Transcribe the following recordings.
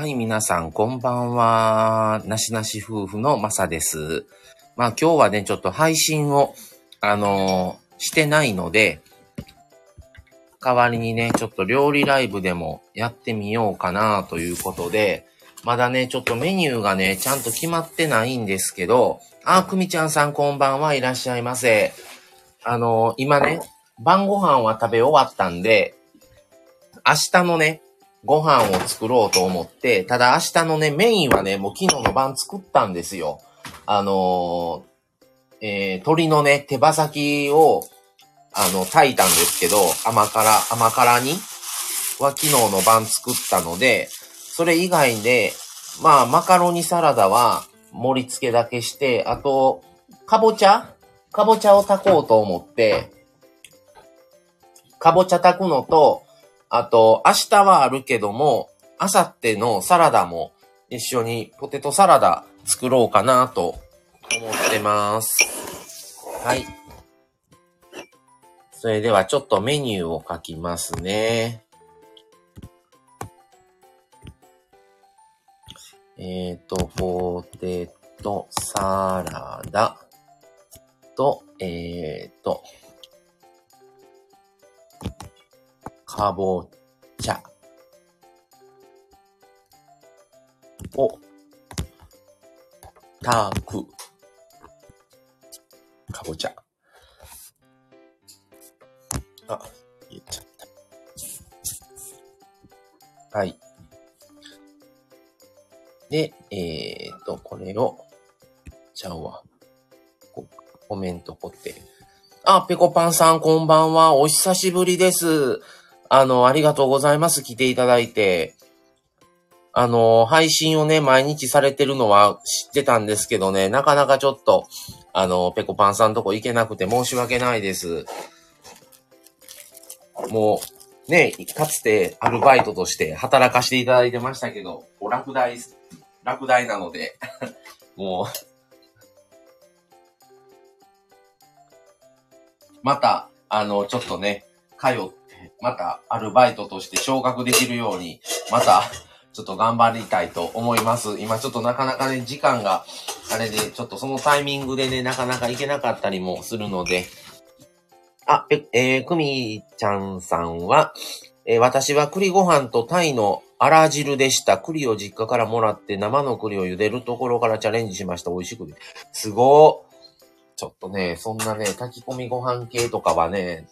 はい、皆さん、こんばんは。なしなし夫婦のまさです。まあ今日はね、ちょっと配信を、あのーしてないので、代わりにね、ちょっと料理ライブでもやってみようかなということで、まだね、ちょっとメニューがね、ちゃんと決まってないんですけど、あ、くみちゃんさんこんばんはいらっしゃいませ。あのー今ね、晩ご飯は食べ終わったんで、明日のね、ご飯を作ろうと思って、ただ明日のね、メインはね、もう昨日の晩作ったんですよ。あのーえー鶏のね、手羽先を、あの、炊いたんですけど、甘辛、甘辛には昨日の晩作ったので、それ以外で、まあ、マカロニサラダは盛り付けだけして、あと、かぼちゃ？かぼちゃを炊こうと思って、かぼちゃ炊くのと、あと、明日はあるけども、明後日のサラダも一緒にポテトサラダ作ろうかなと思ってます。はい。それではちょっとメニューを書きますね。えっ、と、ポテトサラダと、えっ、と、かぼちゃを炊く。かぼちゃ。あ、言っちゃった。はい。で、えーと、これを、ちゃうわ。コメント掘って。あ、ペコパンさんこんばんは。お久しぶりです。あの、ありがとうございます。来ていただいて。あの、配信をね、毎日されてるのは知ってたんですけどね、なかなかちょっと、あの、ペコパンさんとこ行けなくて申し訳ないです。もう、ね、かつてアルバイトとして働かせていただいてましたけど、お落第、落第なので、もう、また、あの、ちょっとね、通って、またアルバイトとして昇格できるように、また、ちょっと頑張りたいと思います。今ちょっとなかなかね、時間が、あれで、ちょっとそのタイミングでね、なかなか行けなかったりもするので、あ、え、えー、くみちゃんさんは、えー私は栗ご飯とタイのあら汁でした。栗を実家からもらって生の栗を茹でるところからチャレンジしました。美味しくて。すごー。ちょっとね、そんなね、炊き込みご飯系とかはね、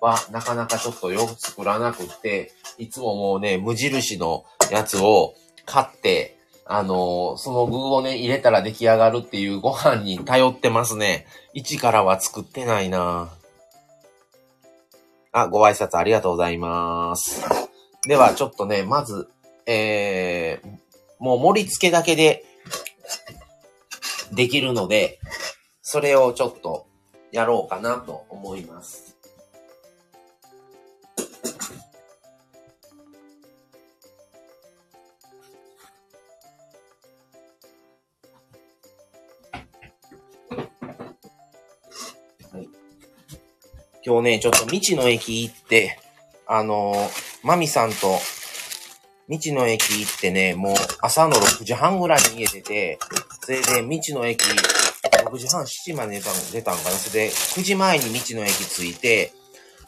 はなかなかちょっとよく作らなくって、いつももうね、無印のやつを買って、あのーその具をね、入れたら出来上がるっていうご飯に頼ってますね。一からは作ってないなあ、ご挨拶ありがとうございます。では、ちょっとね、まず、えー、もう盛り付けだけでできるので、それをちょっとやろうかなと思います。今日ね、ちょっと道の駅行って、あのー、マミさんと、道の駅行ってね、もう朝の6時半ぐらいに家出て、それで道の駅、6時半、7時まで出たん出たんかな。それで、9時前に道の駅着いて、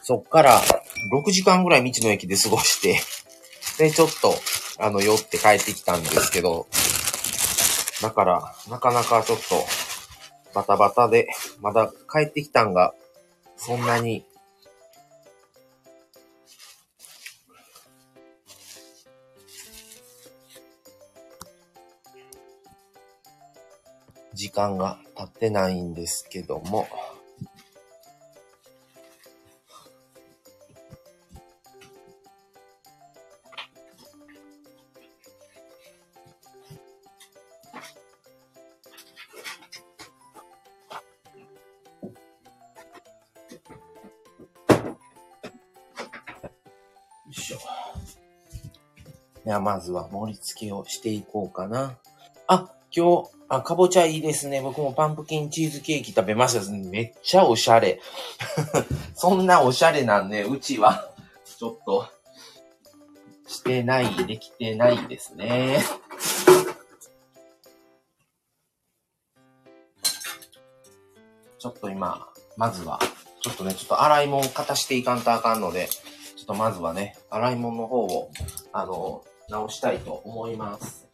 そっから6時間ぐらい道の駅で過ごして、で、ちょっと、あの、寄って帰ってきたんですけど、だから、なかなかちょっと、バタバタで、まだ帰ってきたんが、そんなに、時間が経ってないんですけども、では、まずは盛り付けをしていこうかな。あ、今日、あ、かぼちゃいいですね。僕もパンプキンチーズケーキ食べました。めっちゃおしゃれ。そんなおしゃれなんね、うちは。ちょっと、してない、できてないですね。ちょっと今、まずは、ちょっとね、ちょっと洗い物を片していかんとあかんので、ちょっとまずはね、洗い物の方を、あの、直したいと思います。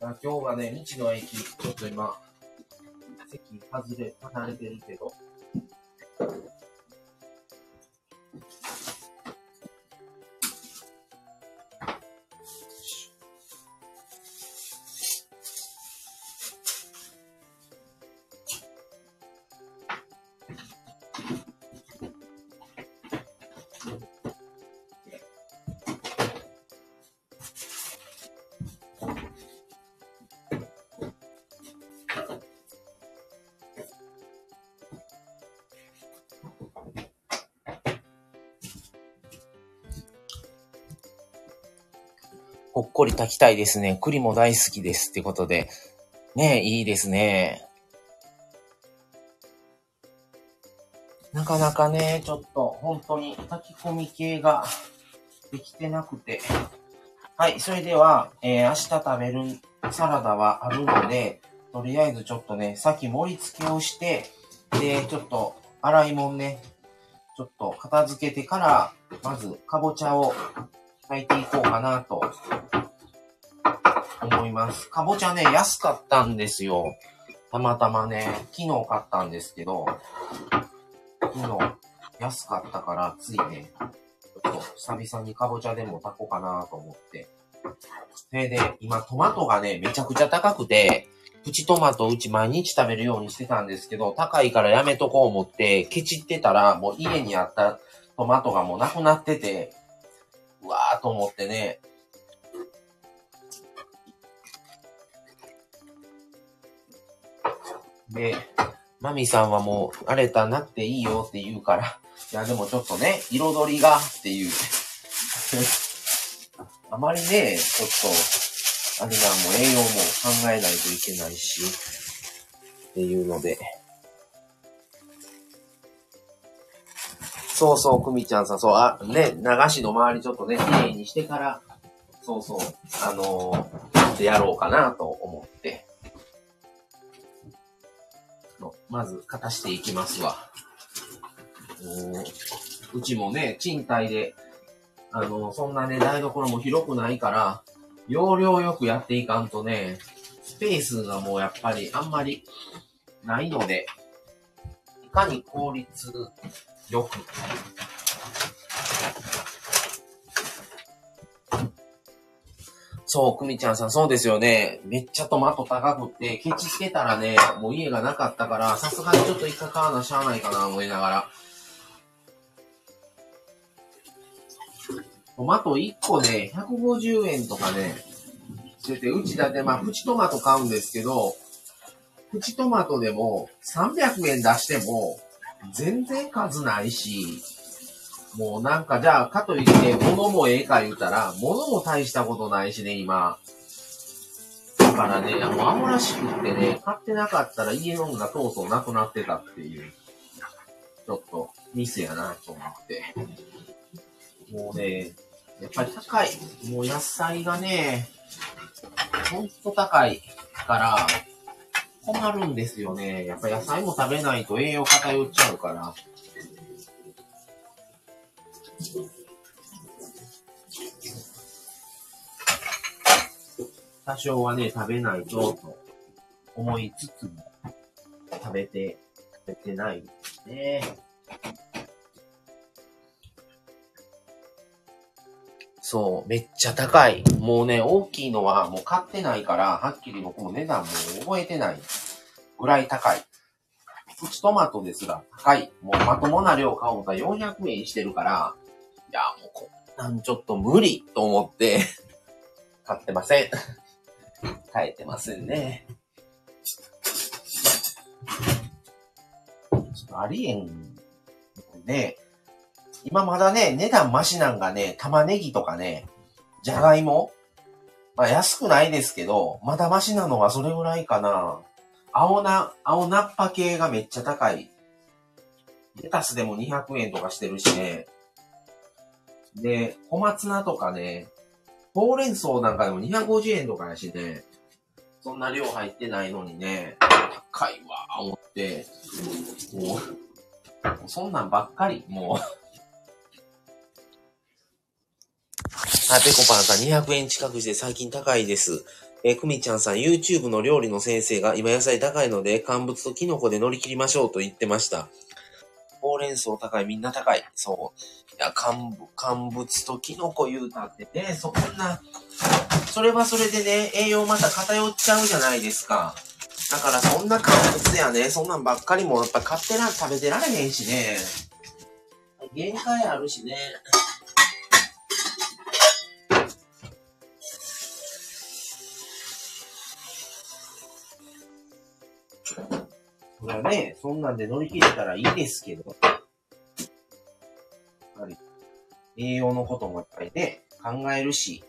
今日はね、道の駅、ちょっと今、席外れ、離れてるけど、ほっこり炊きたいですね。栗も大好きですってことで。ねいいですね。なかなかね、ちょっと本当に炊き込み系ができてなくて。はい、それでは、えー、明日食べるサラダはあるので、とりあえずちょっとね、さっき盛り付けをして、で、ちょっと洗い物ね、ちょっと片付けてから、まずかぼちゃを炊いていこうかなと思います。かぼちゃね、安かったんですよ。たまたまね、昨日買ったんですけど、昨日安かったからついね、ちょっと久々にかぼちゃでも炊こうかなと思って。それで、今トマトがね、めちゃくちゃ高くて、プチトマトうち毎日食べるようにしてたんですけど、高いからやめとこう思って、ケチってたら、もう家にあったトマトがもうなくなってて、と思ってね。で、マミさんはもう、あれたなくていいよって言うから、いやでもちょっとね、彩りがっていう。あまりね、ちょっと、あれがもう栄養も考えないといけないし、っていうので。そうそう、くみちゃんさん、そう、あ、ね、流しの周りちょっとね、綺麗にしてから、そうそう、あのー、やろうかなと思って。まず、かたしていきますわ。うちもね、賃貸で、あの、そんなね、台所も広くないから、容量よくやっていかんとね、スペースがもうやっぱりあんまりないので、いかに効率よく。そう、くみちゃんさん、そうですよね。めっちゃトマト高くって、ケチつけたらね、もう家がなかったから、さすがにちょっと一回買わなしゃあないかな、思いながら。トマト1個ね、150円とかね、してて、うちだってまあ、プチトマト買うんですけど、プチトマトでも300円出しても、全然数ないし、もうなんかじゃあ、かといって物もええか言うたら、物も大したことないしね、今。だからね、もうアホらしくってね、買ってなかったら家のがとうとうなくなってたっていう、ちょっとミスやなと思って。もうね、やっぱり高い。もう野菜がね、ほんと高いから、困るんですよね。やっぱ野菜も食べないと栄養偏っちゃうから。多少はね、食べないと、と思いつつも、食べて、食べてないですね。そう、めっちゃ高い。もうね、大きいのはもう買ってないから、はっきり僕も値段も覚えてないぐらい高い。プチトマトですが高い。もうまともな量買おうと400円してるから、いや、もうこんなんちょっと無理と思って買ってません。買えてませんね。ちょっとありえん。ね、今まだね、値段マシなんがね、玉ねぎとかね、じゃがいもまあ安くないですけど、まだマシなのはそれぐらいかな。青な、青ナッパ系がめっちゃ高い。レタスでも200円とかしてるしね。で、小松菜とかね、ほうれん草なんかでも250円とかやしね、そんな量入ってないのにね、高いわ、思って、もう、そんなんばっかり、もうあ、ペコパンさん200円近くして最近高いです。え、くみちゃんさん、YouTube の料理の先生が今野菜高いので、乾物とキノコで乗り切りましょうと言ってました。ほうれん草高い、みんな高い。そう。いや、乾乾物とキノコ言うたってね、そんな、それはそれでね、栄養また偏っちゃうじゃないですか。だからそんな乾物やね、そんなんばっかりもやっぱ買ってら、食べてられへんしね。限界あるしね。それはね、そんなんで乗り切れたらいいですけど、やっぱり、栄養のこともやっぱりね、考えるし、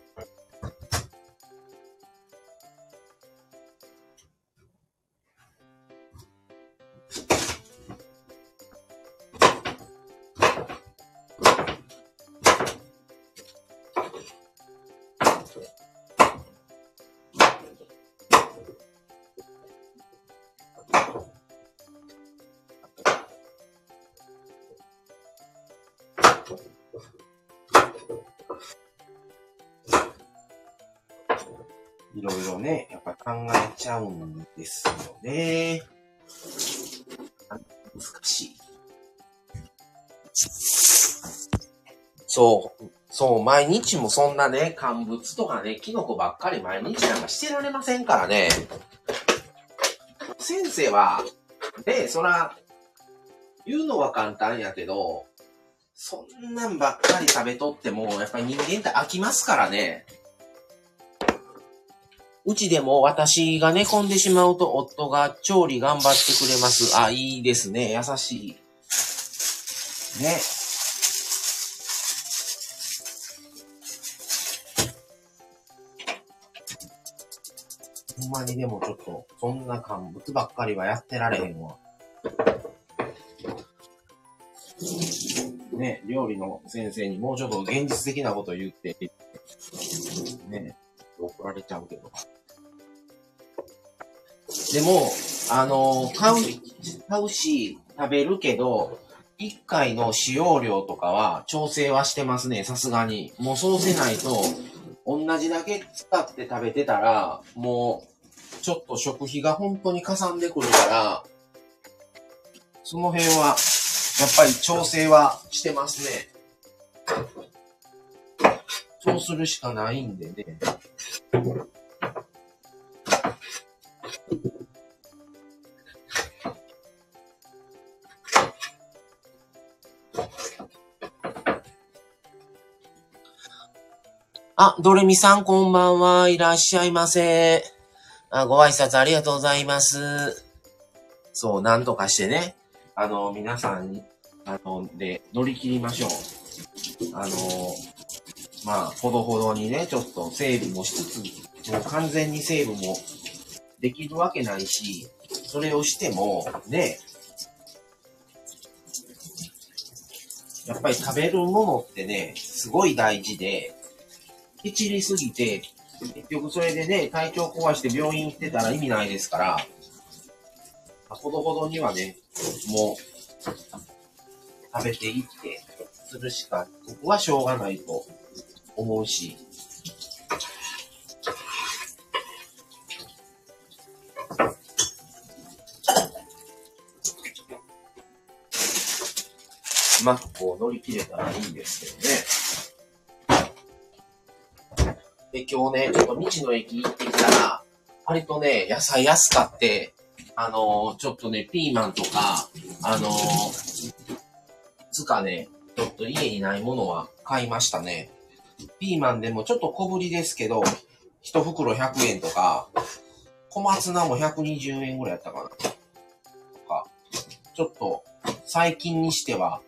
いろいろね、やっぱ考えちゃうんですよね。難しい。そう、そう、毎日もそんなね、乾物とかね、キノコばっかり毎日なんかしてられませんからね。先生は、ね、そら、言うのは簡単やけど、そんなんばっかり食べとっても、やっぱり人間って飽きますからね。うちでも私が寝込んでしまうと夫が調理頑張ってくれます。あ、いいですね。優しい。ね。ほんまにでもちょっと、そんな乾物ばっかりはやってられへんわ。ね、料理の先生にもうちょっと現実的なこと言って、ね、怒られちゃうけど。でも、あの、買う、買うし、食べるけど、一回の使用量とかは調整はしてますね、さすがに。もうそうせないと、同じだけ使って食べてたら、もう、ちょっと食費が本当にかさんでくるから、その辺は、やっぱり調整はしてますね。そうするしかないんでね。あ、ドレミさんこんばんは。いらっしゃいませ。あ、ご挨拶ありがとうございます。そう、なんとかしてね。あの、皆さんに、あの、で、乗り切りましょう。あの、まあ、ほどほどにね、ちょっと整備もしつつ、もう完全にセーブもできるわけないし、それをしても、ね、やっぱり食べるものってね、すごい大事で、きちりすぎて、結局それでね、体調壊して病院行ってたら意味ないですから、ほどほどにはね、もう、食べていって、するしか、僕はしょうがないと思うし、うまくこう乗り切れたらいいんですけどね。で、今日ね、ちょっと道の駅行ってきたら、割とね、野菜安かって、あのー、ちょっとね、ピーマンとか、あのー、つかね、ちょっと家にないものは買いましたね。ピーマンでもちょっと小ぶりですけど、一袋100円とか、小松菜も120円ぐらいやったかな。とか、ちょっと、最近にしては、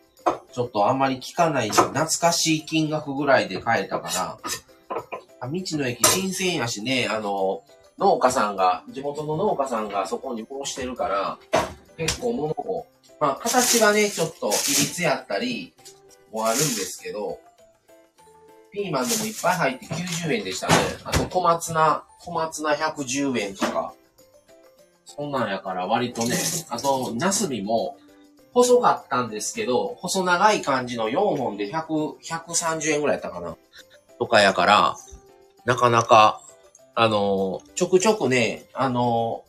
ちょっとあんまり効かない懐かしい金額ぐらいで買えたから、道の駅新鮮やしね、あの、農家さんが、地元の農家さんがそこにこうしてるから、結構物を、まあ形がね、ちょっと比率やったりもあるんですけど、ピーマンでもいっぱい入って90円でしたね。あと小松菜、小松菜110円とか。そんなんやから割とね、あと、ナスビも細かったんですけど、細長い感じの4本で100、130円ぐらいやったかな。とかやから、なかなか、あの、ちょくちょくね、あの、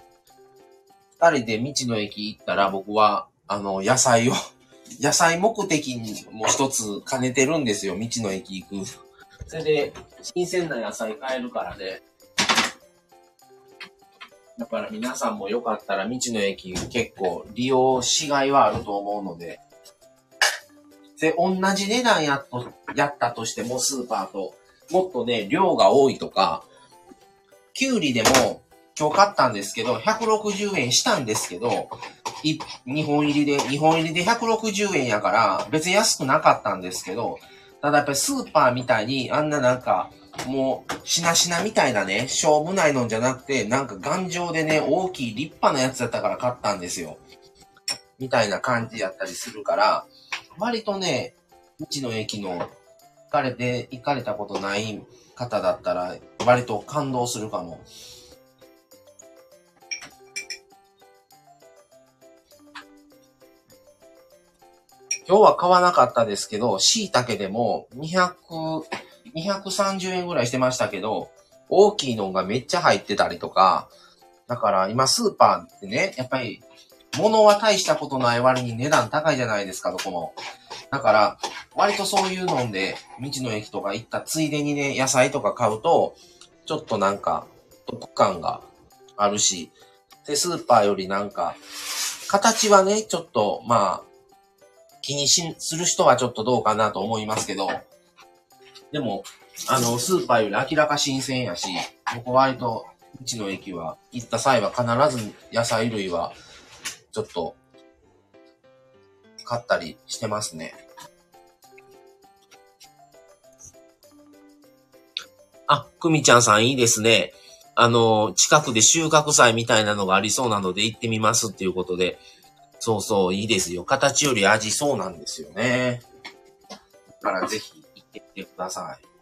二人で道の駅行ったら僕は、あの、野菜を 野菜目的にも一つ兼ねてるんですよ、道の駅行く。それで、新鮮な野菜買えるからね。だから皆さんもよかったら道の駅結構利用しがいはあると思うので。で、同じ値段やっと、やったとしてもスーパーと、もっとね、量が多いとか、きゅうりでも今日買ったんですけど、160円したんですけど、い、2本入りで、2本入りで160円やから、別に安くなかったんですけど、ただやっぱりスーパーみたいに、あんななんか、もう、しなしなみたいなね、勝負ないのんじゃなくて、なんか頑丈でね、大きい立派なやつだったから買ったんですよ。みたいな感じやったりするから、割とね、道の駅のかれて、行かれたことない方だったら、割と感動するかも。今日は買わなかったですけど、椎茸でも200、230円ぐらいしてましたけど、大きいのがめっちゃ入ってたりとか、だから今スーパーってね、やっぱり物は大したことない割に値段高いじゃないですか、どこも。だから、割とそういうので、道の駅とか行ったついでにね、野菜とか買うと、ちょっとなんか、得感があるし、で、スーパーよりなんか、形はね、ちょっと、まあ、気にし、する人はちょっとどうかなと思いますけど、でも、あの、スーパーより明らか新鮮やし、僕割と、うちの駅は、行った際は必ず野菜類は、ちょっと、買ったりしてますね。あ、くみちゃんさんいいですね。あの、近くで収穫祭みたいなのがありそうなので行ってみますっていうことで、そうそう、いいですよ。形より味そうなんですよね。だからぜひ行ってみてください。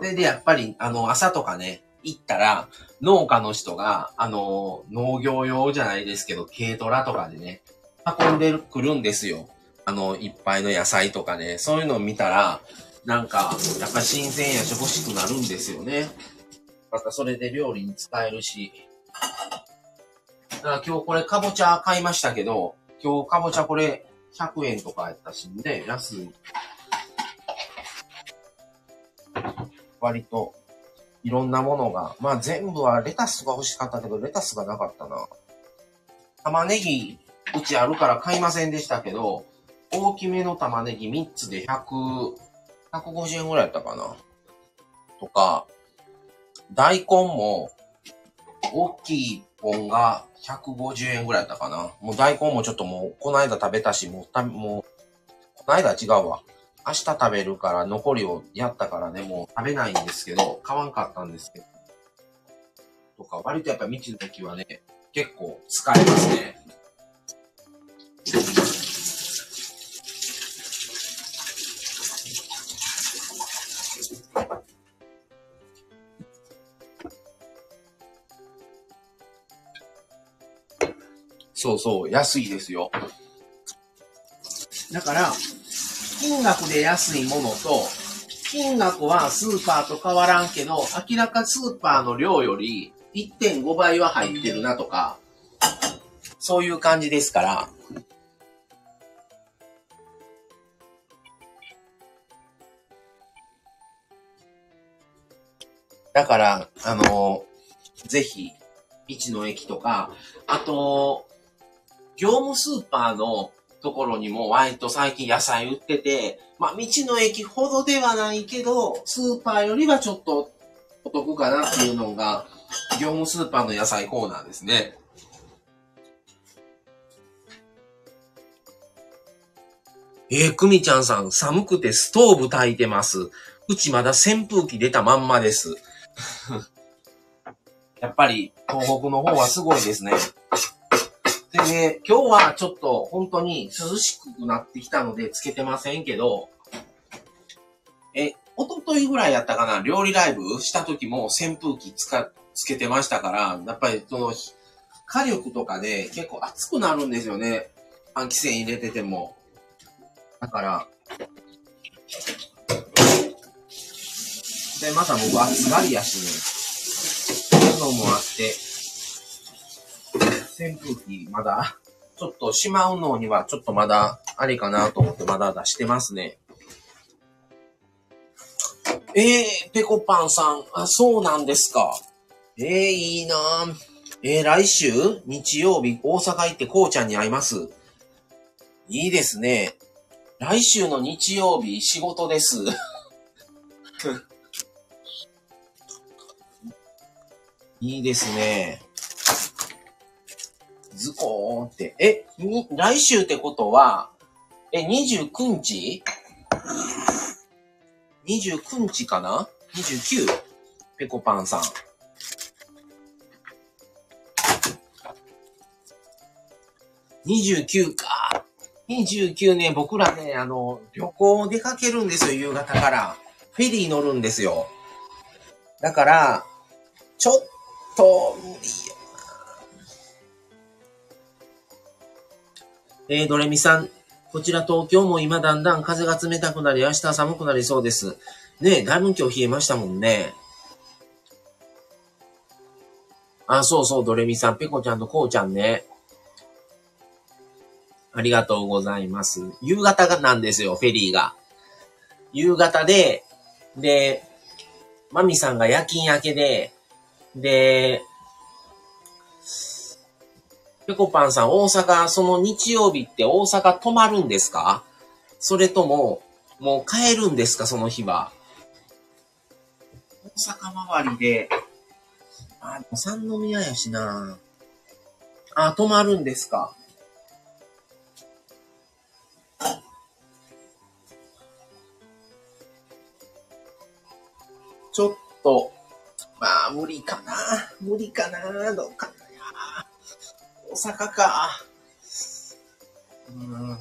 それで、やっぱり、あの、朝とかね、行ったら、農家の人が、あの、農業用じゃないですけど、軽トラとかでね、運んでくるんですよ。あの、いっぱいの野菜とかね、そういうのを見たら、なんか、やっぱ新鮮やし欲しくなるんですよね。またそれで料理に使えるし。だから今日これかぼちゃ買いましたけど、今日かぼちゃこれ100円とかやったしね、安い。割と、いろんなものが、まあ全部はレタスが欲しかったけど、レタスがなかったな。玉ねぎ、うちあるから買いませんでしたけど、大きめの玉ねぎ3つで100、150円ぐらいやったかな。とか、大根も、大きい本が150円ぐらいだったかな。もう大根もちょっともう、この間食べたし、もう、たもう、この間違うわ。明日食べるから残りをやったからね、もう食べないんですけど、買わんかったんですけど。とか、割とやっぱ道の時はね、結構使えますね。そうそう、安いですよ。だから、金額で安いものと、金額はスーパーと変わらんけど、明らかスーパーの量より1.5倍は入ってるなとか、そういう感じですから、だから、あの、ぜひ、道の駅とか、あと、業務スーパーのところにも割と最近野菜売ってて、まあ道の駅ほどではないけど、スーパーよりはちょっとお得かなっていうのが、業務スーパーの野菜コーナーですね。えー、くみちゃんさん、寒くてストーブ炊いてます。うちまだ扇風機出たまんまです。やっぱり、東北の方はすごいですね。でね、今日はちょっと本当に涼しくなってきたのでつけてませんけど、え、一昨日ぐらいやったかな、料理ライブした時も扇風機つか、つけてましたから、やっぱりその、火力とかで結構熱くなるんですよね。換気扇入れてても。だから、で、また僕暑がりやしね。そういうのもあって、扇風機まだ、ちょっとしまうのにはちょっとまだありかなと思ってまだ出してますね。えー、ペコパンさん、あ、そうなんですか。えー、いいなえー、来週？日曜日？大阪行ってこうちゃんに会います。いいですね。来週の日曜日仕事です。いいですね。ズコーンって。え、に、来週ってことは、え、29日 ?29 日かな ?29? ペコパンさん。29か。29ね、僕らね、あの、旅行出かけるんですよ、夕方から。フェリー乗るんですよ。だから、ちょっとえー、ドレミさん。こちら東京も今だんだん風が冷たくなり、明日寒くなりそうです。ねえ、だいぶ今日冷えましたもんね。あ、そうそう、ドレミさん、ペコちゃんとコウちゃんね。ありがとうございます。夕方がなんですよ、フェリーが。夕方で、で、マミさんが夜勤明けで、で、ぺこぱんさん、大阪、その日曜日って大阪泊まるんですか？それとも、もう帰るんですか？その日は。大阪周りで、あ、三宮やしな。あ、泊まるんですか？ちょっと、まあ、無理かな。無理かな。どうかな。大阪か。うん。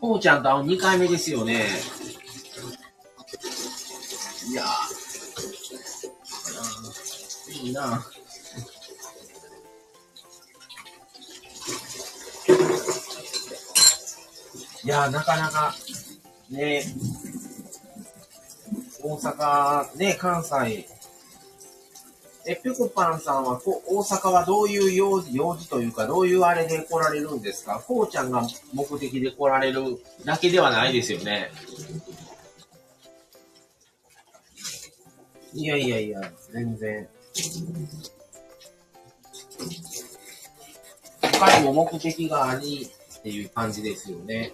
こうちゃんと会う2回目ですよね。いやいいな。いやなかなか、ね、大阪、ね、関西。え、ぴこぱんさんはこ、大阪はどういう用事、用事というか、どういうあれで来られるんですか？こうちゃんが目的で来られるだけではないですよね。いやいやいや、全然。他にも目的がありっていう感じですよね。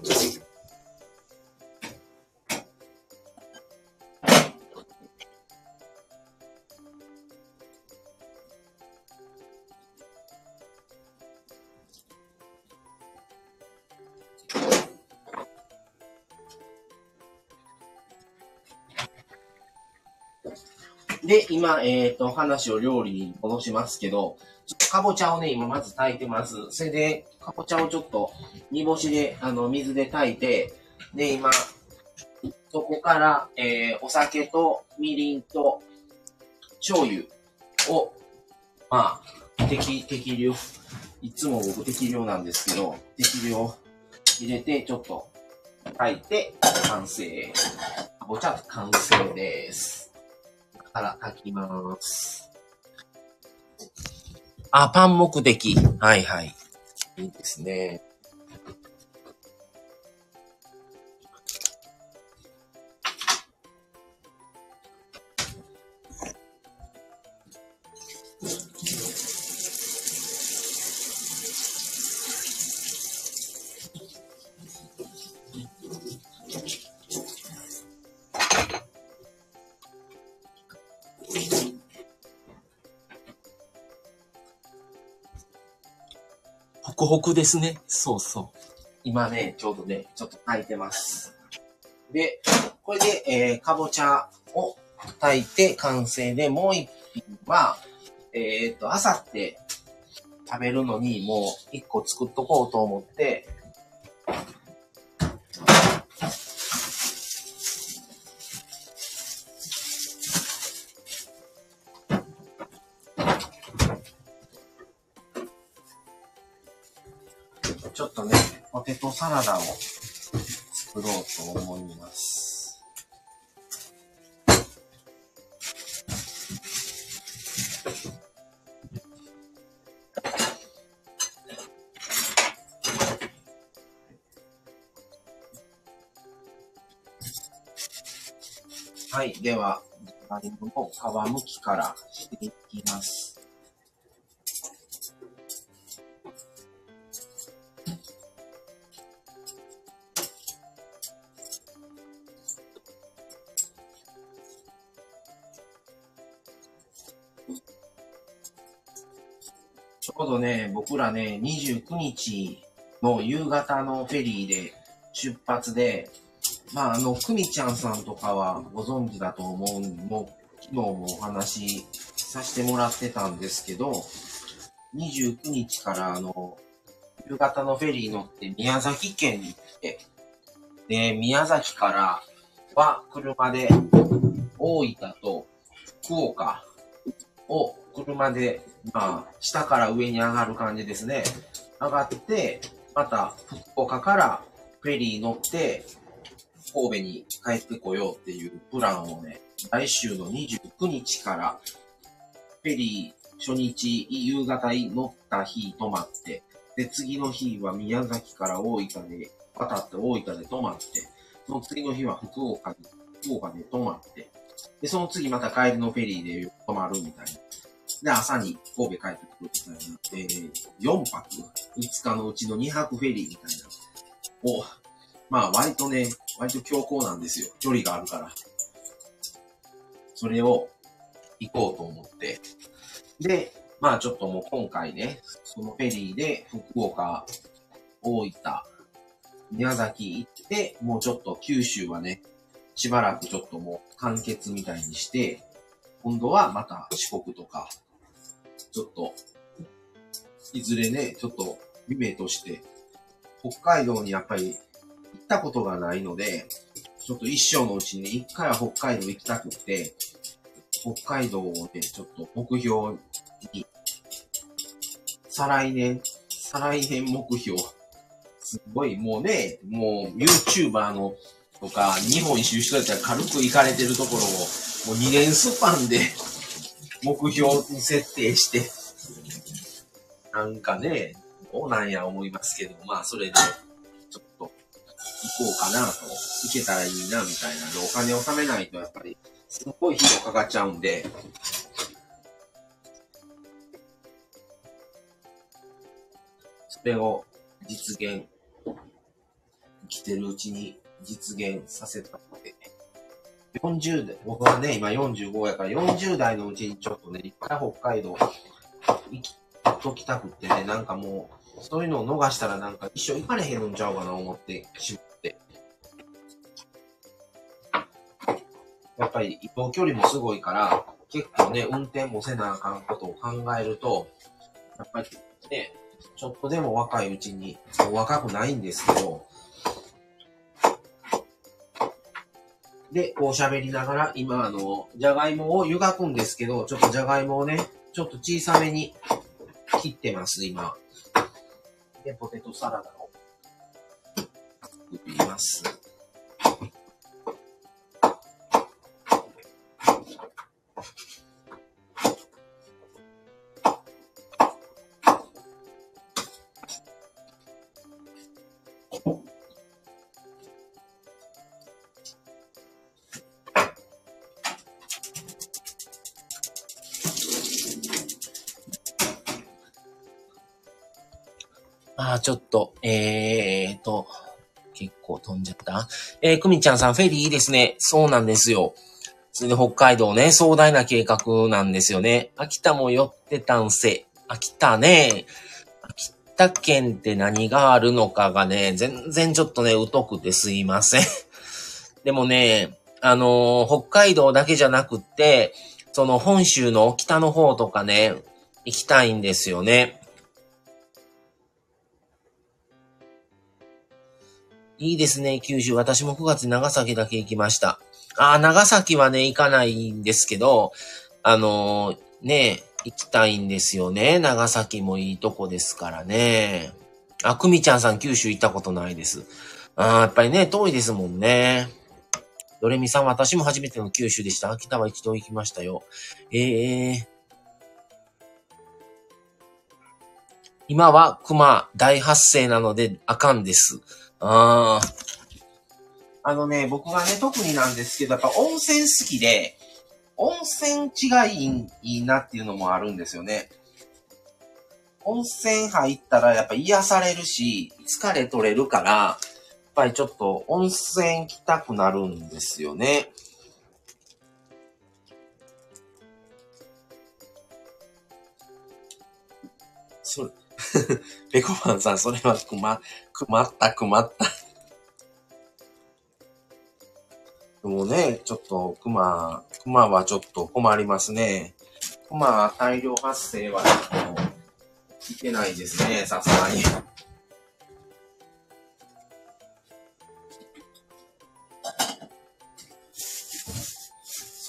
で、今、えっ、ー、と、話を料理に戻しますけど、かぼちゃをね、今まず炊いてます。それで、かぼちゃをちょっと煮干しで、あの、水で炊いて、で、今、そこから、えー、お酒とみりんと醤油を、まあ、適、適量、いつも僕適量なんですけど、適量入れて、ちょっと炊いて、完成。かぼちゃ完成です。から書きます。あ、パン目的。はいはい。いいですね。ホクですね。そうそう。今ね、ちょうどね、ちょっと炊いてます。で、これで、えー、かぼちゃを炊いて完成で、もう一品は、えっ、と、あさって、食べるのにもう一個作っとこうと思って、サラダを作ろうと思います。はい。では、じゃがいもの皮むきからしていきます。僕らね、29日の夕方のフェリーで出発で、まあ、あの、くみちゃんさんとかはご存知だと思うもう、昨日もお話しさせてもらってたんですけど、29日からあの、夕方のフェリー乗って宮崎県に行って、で、宮崎からは車で大分と福岡を車で、まあ、下から上に上がる感じですね。上がって、また福岡からフェリー乗って、神戸に帰ってこようっていうプランをね、来週の29日から、フェリー初日夕方に乗った日泊まって、で、次の日は宮崎から大分で、渡って大分で泊まって、その次の日は福岡に、福岡で泊まって、で、その次また帰りのフェリーで泊まるみたいな。で、朝に神戸帰ってくるみたいな。えー、4泊 ?5 日のうちの2泊フェリーみたいな。を、まあ割とね、割と強行なんですよ。距離があるから。それを行こうと思って。で、まあちょっともう今回ね、そのフェリーで福岡、大分、宮崎行って、もうちょっと九州はね、しばらくちょっともう完結みたいにして、今度はまた四国とか、ちょっと、いずれね、ちょっと夢として、北海道にやっぱり行ったことがないので、ちょっと一生のうちに一回は北海道行きたくて、北海道をね、ちょっと目標に、再来年、再来年目標、すごいもうね、もう YouTuber のとか、日本一周しとやったら軽く行かれてるところを、もう2年スパンで目標に設定して、なんかね、どうなんや思いますけど、まあそれで、ちょっと行こうかなと、行けたらいいな、みたいなで、お金を貯めないとやっぱり、すごい費用かかっちゃうんで、それを実現、生きてるうちに実現させたので、40代、僕はね、今45やから40代のうちにちょっとね、一回北海道行きときたくってね、なんかもう、そういうのを逃したらなんか一生行かれへんのんちゃうかな思ってしまって。やっぱり移動距離もすごいから、結構ね、運転もせなあかんことを考えると、やっぱりね、ちょっとでも若いうちに、若くないんですけど、で、こう喋りながら、今あの、じゃがいもを湯がくんですけど、ちょっとじゃがいもをね、ちょっと小さめに切ってます、今。で、ポテトサラダを作ります。ちょっと、えーと、結構飛んじゃった？えー、くみちゃんさん、フェリーいいですね。そうなんですよ。それで北海道ね、壮大な計画なんですよね。秋田も寄ってたんせ。秋田ね。秋田県って何があるのかがね、全然ちょっとね、疎くてすいません。でもね、あのー、北海道だけじゃなくって、その本州の北の方とかね、行きたいんですよね。いいですね、九州。私も9月長崎だけ行きました。ああ、長崎はね、行かないんですけど、あのー、ね、行きたいんですよね。長崎もいいとこですからね。あ、くみちゃんさん九州行ったことないです。ああ、やっぱりね、遠いですもんね。ドレミさん、私も初めての九州でした。秋田は一度行きましたよ。ええー、今は熊大発生なのであかんです。ああ。あのね、僕がね、特になんですけど、やっぱ温泉好きで、温泉地がいいいいなっていうのもあるんですよね。温泉入ったらやっぱ癒されるし、疲れ取れるから、やっぱりちょっと温泉行きたくなるんですよね。そ、ペコパンさん、それはくま、くまった、くまった。でもね、ちょっと、クマ、クマはちょっと困りますね。クマは大量発生はちょっと、いけないですね、さすがに。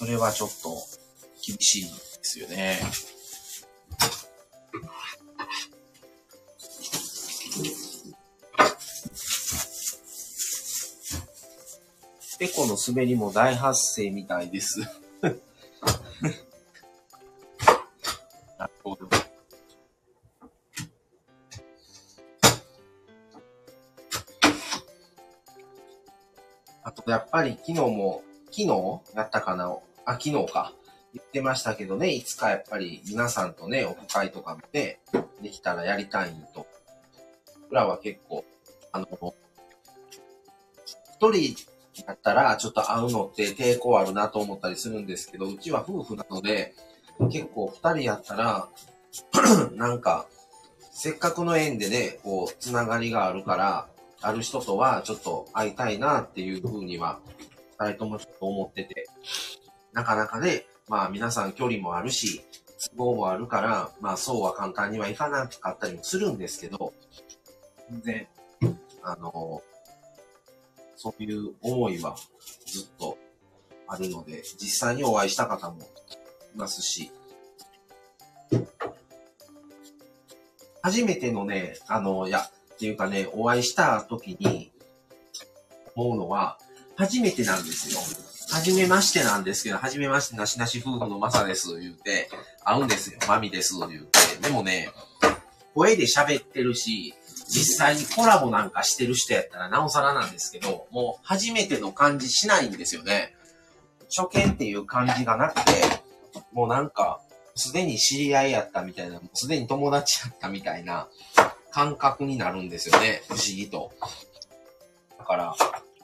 それはちょっと厳しいですよね。ペコの滑りも大発生みたいです。なるほど。あと、やっぱり昨日も、昨日やったかな？あ、昨日か。言ってましたけどね、いつかやっぱり皆さんとね、オフ会とかもね、できたらやりたいと。裏は結構、あの、一人だったら、ちょっと会うのって抵抗あるなと思ったりするんですけど、うちは夫婦なので、結構二人やったら、なんか、せっかくの縁でね、こう、つながりがあるから、ある人とはちょっと会いたいなっていうふうには、二人ともちょっと思ってて、なかなかね、まあ皆さん距離もあるし、都合もあるから、まあそうは簡単にはいかなかったりもするんですけど、全然、あの、そういう思いはずっとあるので、実際にお会いした方もいますし、初めてのね、あの、いや、っていうかね、お会いした時に思うのは、初めてなんですよ。初めましてなんですけど、初めましてなしなし夫婦のまさです、言うて、会うんですよ。まみです、言うて。でもね、声で喋ってるし、実際にコラボなんかしてる人やったらなおさらなんですけど、もう初めての感じしないんですよね。初見っていう感じがなくて、もうなんか、すでに知り合いやったみたいな、すでに友達やったみたいな感覚になるんですよね。不思議と。だから、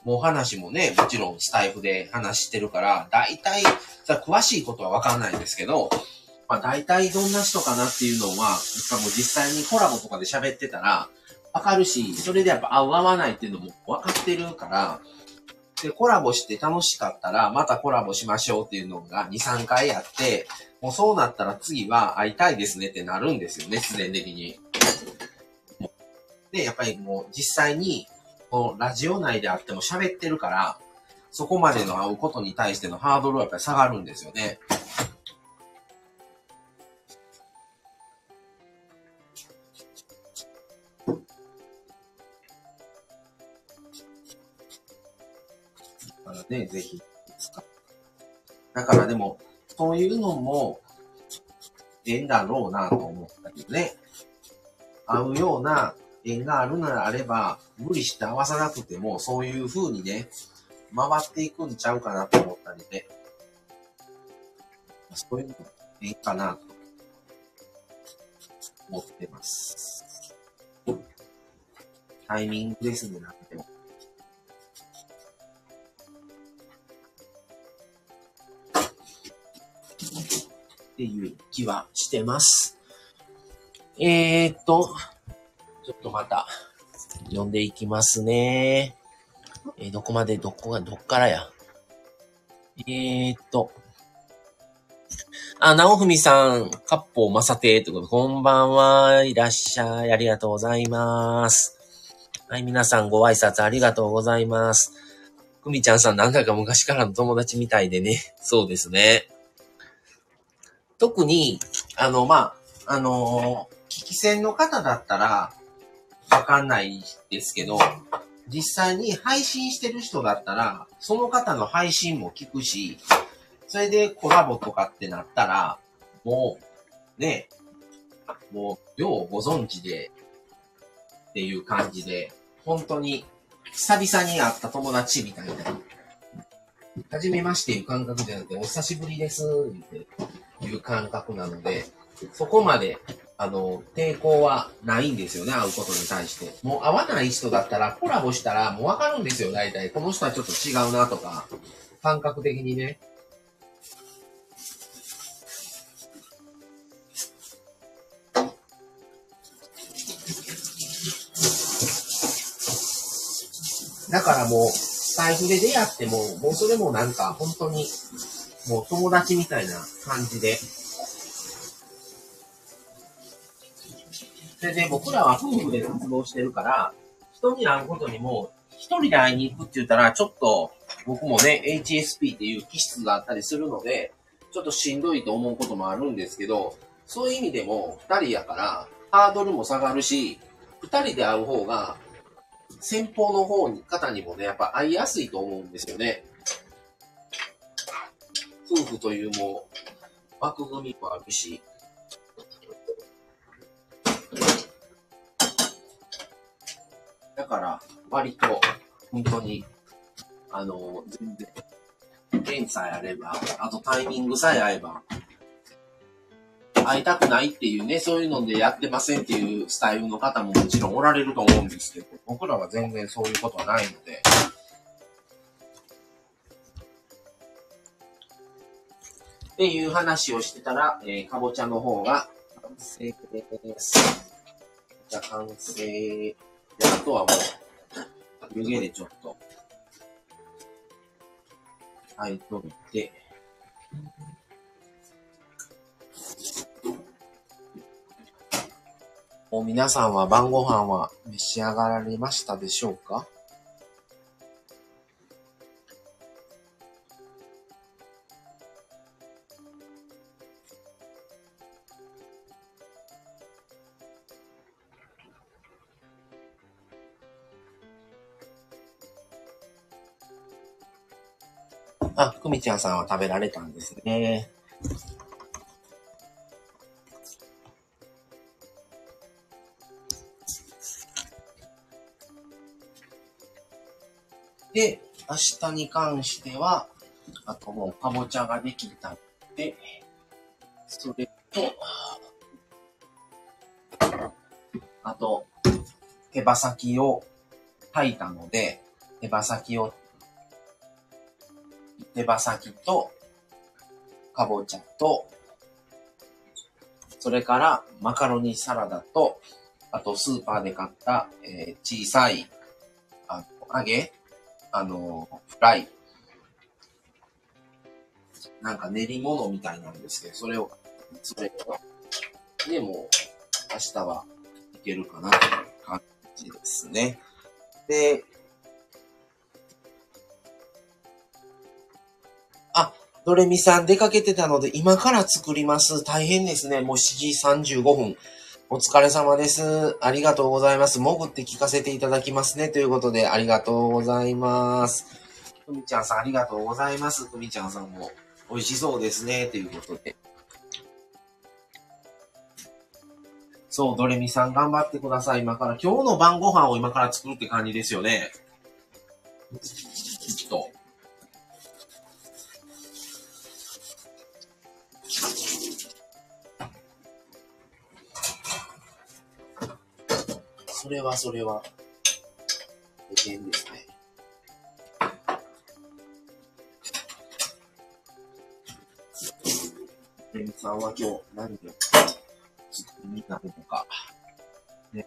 もう話もね、もちろんスタイフで話してるから、大体、詳しいことはわかんないんですけど、まあ大体どんな人かなっていうのは、もう実際にコラボとかで喋ってたら、わかるし、それでやっぱ合う合わないっていうのも分かってるから、で、コラボして楽しかったら、またコラボしましょうっていうのが2、3回やって、もうそうなったら次は会いたいですねってなるんですよね、自然的に。で、やっぱりもう実際に、このラジオ内であっても喋ってるから、そこまでの会うことに対してのハードルはやっぱり下がるんですよね。ね、ぜひ、だからでも、そういうのも、縁だろうなと思ったけどね。合うような縁があるならあれば、無理して合わさなくても、そういう風にね、回っていくんちゃうかなと思ったりね。そういうのも縁かなと思ってます。タイミングですね、なんでも。っていう気はしてます。えー、っと、ちょっとまた読んでいきますね。えー、どこまで、どこが、どっからや。えー、っと、あ、なおふみさん、かっぽうまさて、ということで、こんばんは、いらっしゃい、ありがとうございます。はい、皆さんご挨拶ありがとうございます。くみちゃんさんなんだか昔からの友達みたいでね。そうですね。特に、あの、まあ、あのー聞き戦の方だったら、わかんないですけど、実際に配信してる人だったら、その方の配信も聞くし、それでコラボとかってなったら、もう、ね、もう、ようご存知で、っていう感じで、本当に、久々に会った友達みたいな、はじめましていう感覚じゃなくて、お久しぶりです、って。いう感覚なので、そこまで、あの、抵抗はないんですよね、会うことに対して。もう会わない人だったら、コラボしたらもうわかるんですよ、大体。この人はちょっと違うなとか、感覚的にね。だからもう、スタイフで出会っても、もうそれもなんか本当に、もう友達みたいな感じで。それで僕らは夫婦で活動してるから、人に会うことにも、一人で会いに行くって言ったら、ちょっと、僕もね、HSP っていう気質があったりするので、ちょっとしんどいと思うこともあるんですけど、そういう意味でも、二人やから、ハードルも下がるし、二人で会う方が、先方の方に、方にもね、やっぱ会いやすいと思うんですよね。夫婦というもう、枠組みもあるし。だから、割と、本当に、あの、全然、縁さえあれば、あとタイミングさえ合えば、会いたくないっていうね、そういうのでやってませんっていうスタイルの方ももちろんおられると思うんですけど、僕らは全然そういうことはないので。っていう話をしてたら、えー、かぼちゃの方が完成です。じゃあ完成。あとはもう、湯気でちょっと、はい、といて、もう皆さんは晩ご飯は召し上がられましたでしょうか？あ、くみちゃんさんは食べられたんですね。で、明日に関しては、あともうかぼちゃができたんで、それと、あと、手羽先を炊いたので、手羽先を、手羽先と、かぼちゃと、それからマカロニサラダと、あとスーパーで買った、えー小さい、あの、揚げあの、フライ。なんか練り物みたいなんですけど、それを、それを、でも、明日はいけるかなという感じですね。で、ドレミさん出かけてたので、今から作ります。大変ですね。もう7時35分。お疲れ様です。ありがとうございます。潜って聞かせていただきますね。ということで、ありがとうございます。ふみちゃんさん、ありがとうございます。ふみちゃんさんも、美味しそうですね。ということで。そう、ドレミさん頑張ってください。今から、今日の晩ご飯を今から作るって感じですよね。それはそれは、大変ですね。店員さんは今日何を作りになるのか。ね。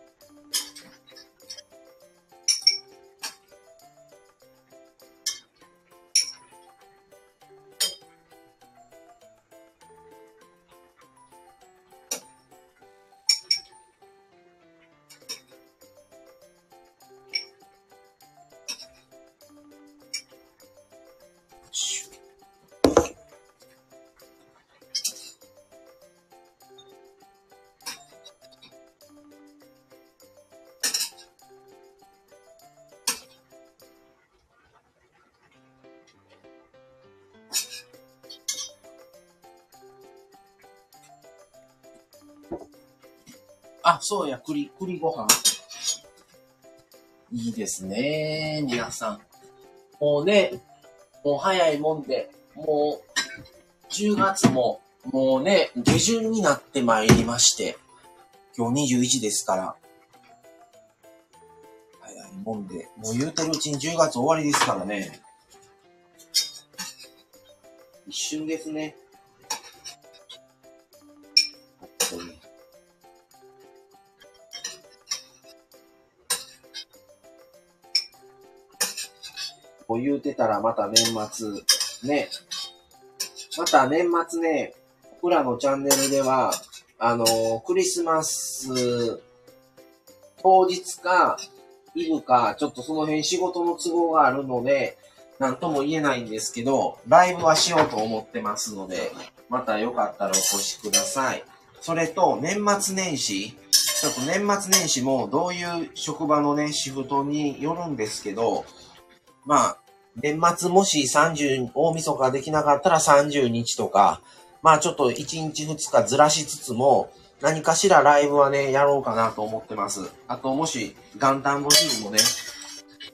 あ、そうや、栗、栗ご飯。いいですね、皆さん。もうね、もう早いもんで、もう、10月も、もうね、下旬になってまいりまして、今日21ですから、早いもんで、もう言うてるうちに10月終わりですからね。一瞬ですね。言うてたらまた年末、ね。また年末ね、僕らのチャンネルでは、あのー、クリスマス当日か、イブか、ちょっとその辺仕事の都合があるので、なんとも言えないんですけど、ライブはしようと思ってますので、またよかったらお越しください。それと、年末年始、ちょっと年末年始もどういう職場のね、シフトによるんですけど、まあ、年末もし30、大晦日できなかったら30日とか、まあちょっと1日2日ずらしつつも、何かしらライブはね、やろうかなと思ってます。あと、もし、元旦の日もね、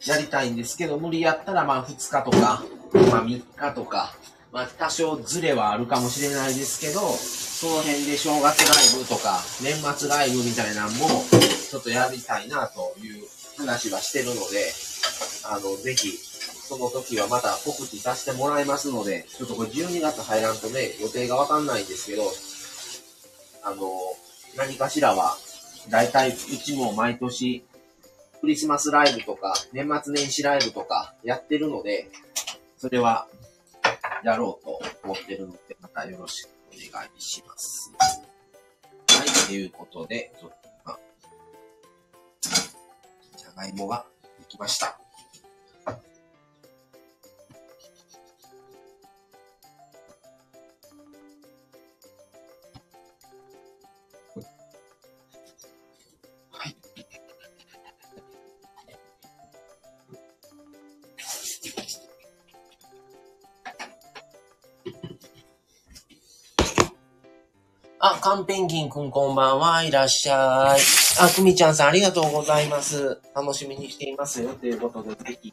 やりたいんですけど、無理やったらまあ2日とか、まあ3日とか、まあ多少ズレはあるかもしれないですけど、その辺で正月ライブとか、年末ライブみたいなのも、ちょっとやりたいなという話はしてるので、あの、ぜひ、その時はまた告知させてもらいますので、ちょっとこれ12月入らんとね、予定がわかんないんですけど、あの、何かしらは、だいたいうちも毎年、クリスマスライブとか、年末年始ライブとかやってるので、それは、やろうと思ってるので、またよろしくお願いします。はい、ということで、ちょっと、じゃがいもができました。あ、カンペンギンくんこんばんは。いらっしゃい。あ、くみちゃんさんありがとうございます。楽しみにしていますよ。ということで、ぜひ、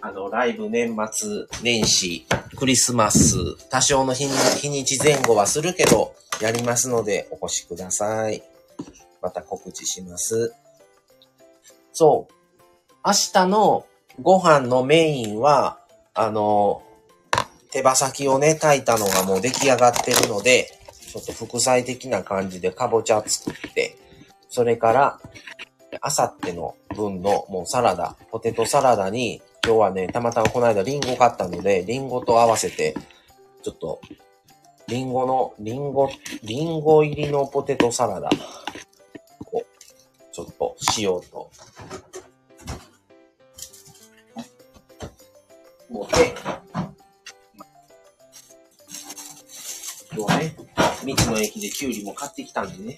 あの、ライブ年末年始、クリスマス、多少の日に日にち前後はするけど、やりますので、お越しください。また告知します。そう。明日のご飯のメインは、あの、手羽先をね、炊いたのがもう出来上がってるので、ちょっと副菜的な感じでかぼちゃ作って、それから、あさっての分のもうサラダ、ポテトサラダに、今日はね、たまたまこの間リンゴ買ったので、リンゴと合わせて、ちょっと、リンゴの、リンゴ、リンゴ入りのポテトサラダを、ちょっとしようと。もうで、今日はね、道の駅でキュウリも買ってきたんでね。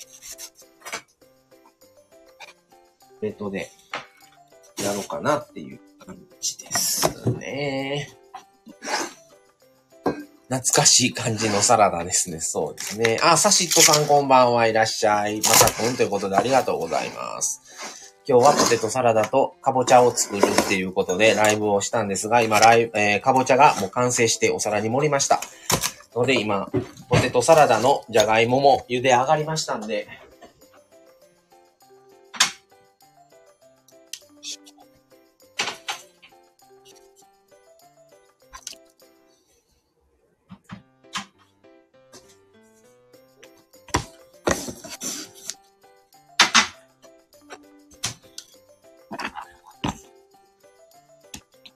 レトでやろうかなっていう感じですね。懐かしい感じのサラダですね。そうですね。あ、サシットさんこんばんはいらっしゃい。まさくんということでありがとうございます。今日はポテトサラダとかぼちゃを作るっていうことでライブをしたんですが、今ライブ、えー、かぼちゃがもう完成してお皿に盛りました。ので今、ポテトサラダのじゃがいもも茹で上がりましたんで、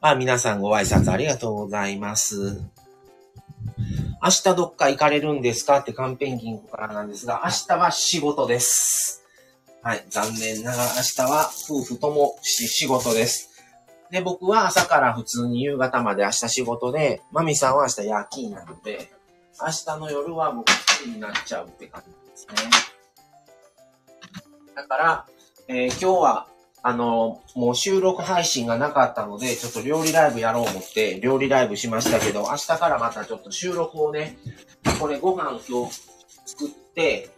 あ、皆さんご挨拶ありがとうございます。明日どっか行かれるんですか？ってカンペンギンからなんですが、明日は仕事です。はい。残念ながら明日は夫婦とも仕事です。で、僕は朝から普通に夕方まで明日仕事で、マミさんは明日夜勤なので、明日の夜は僕一人になっちゃうって感じですね。だから、えー、今日はあの、もう収録配信がなかったので、ちょっと料理ライブやろう思って、料理ライブしましたけど、明日からまたちょっと収録をね、これご飯今日作って、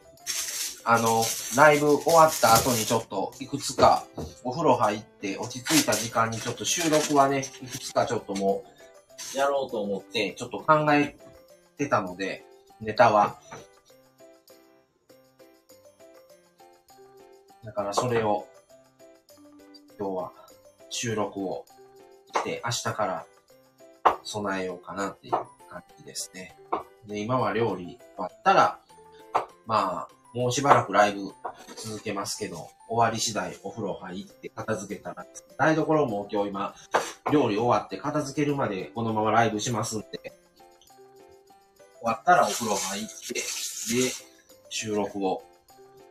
あの、ライブ終わった後にちょっといくつかお風呂入って落ち着いた時間にちょっと収録はね、いくつかちょっともうやろうと思ってちょっと考えてたので、ネタは。だからそれを今日は収録をして明日から備えようかなっていう感じですね。で、今は料理終わったら、まあ、もうしばらくライブ続けますけど、終わり次第お風呂入って片付けたら、台所も今日今、料理終わって片付けるまでこのままライブしますんで、終わったらお風呂入って、で、収録を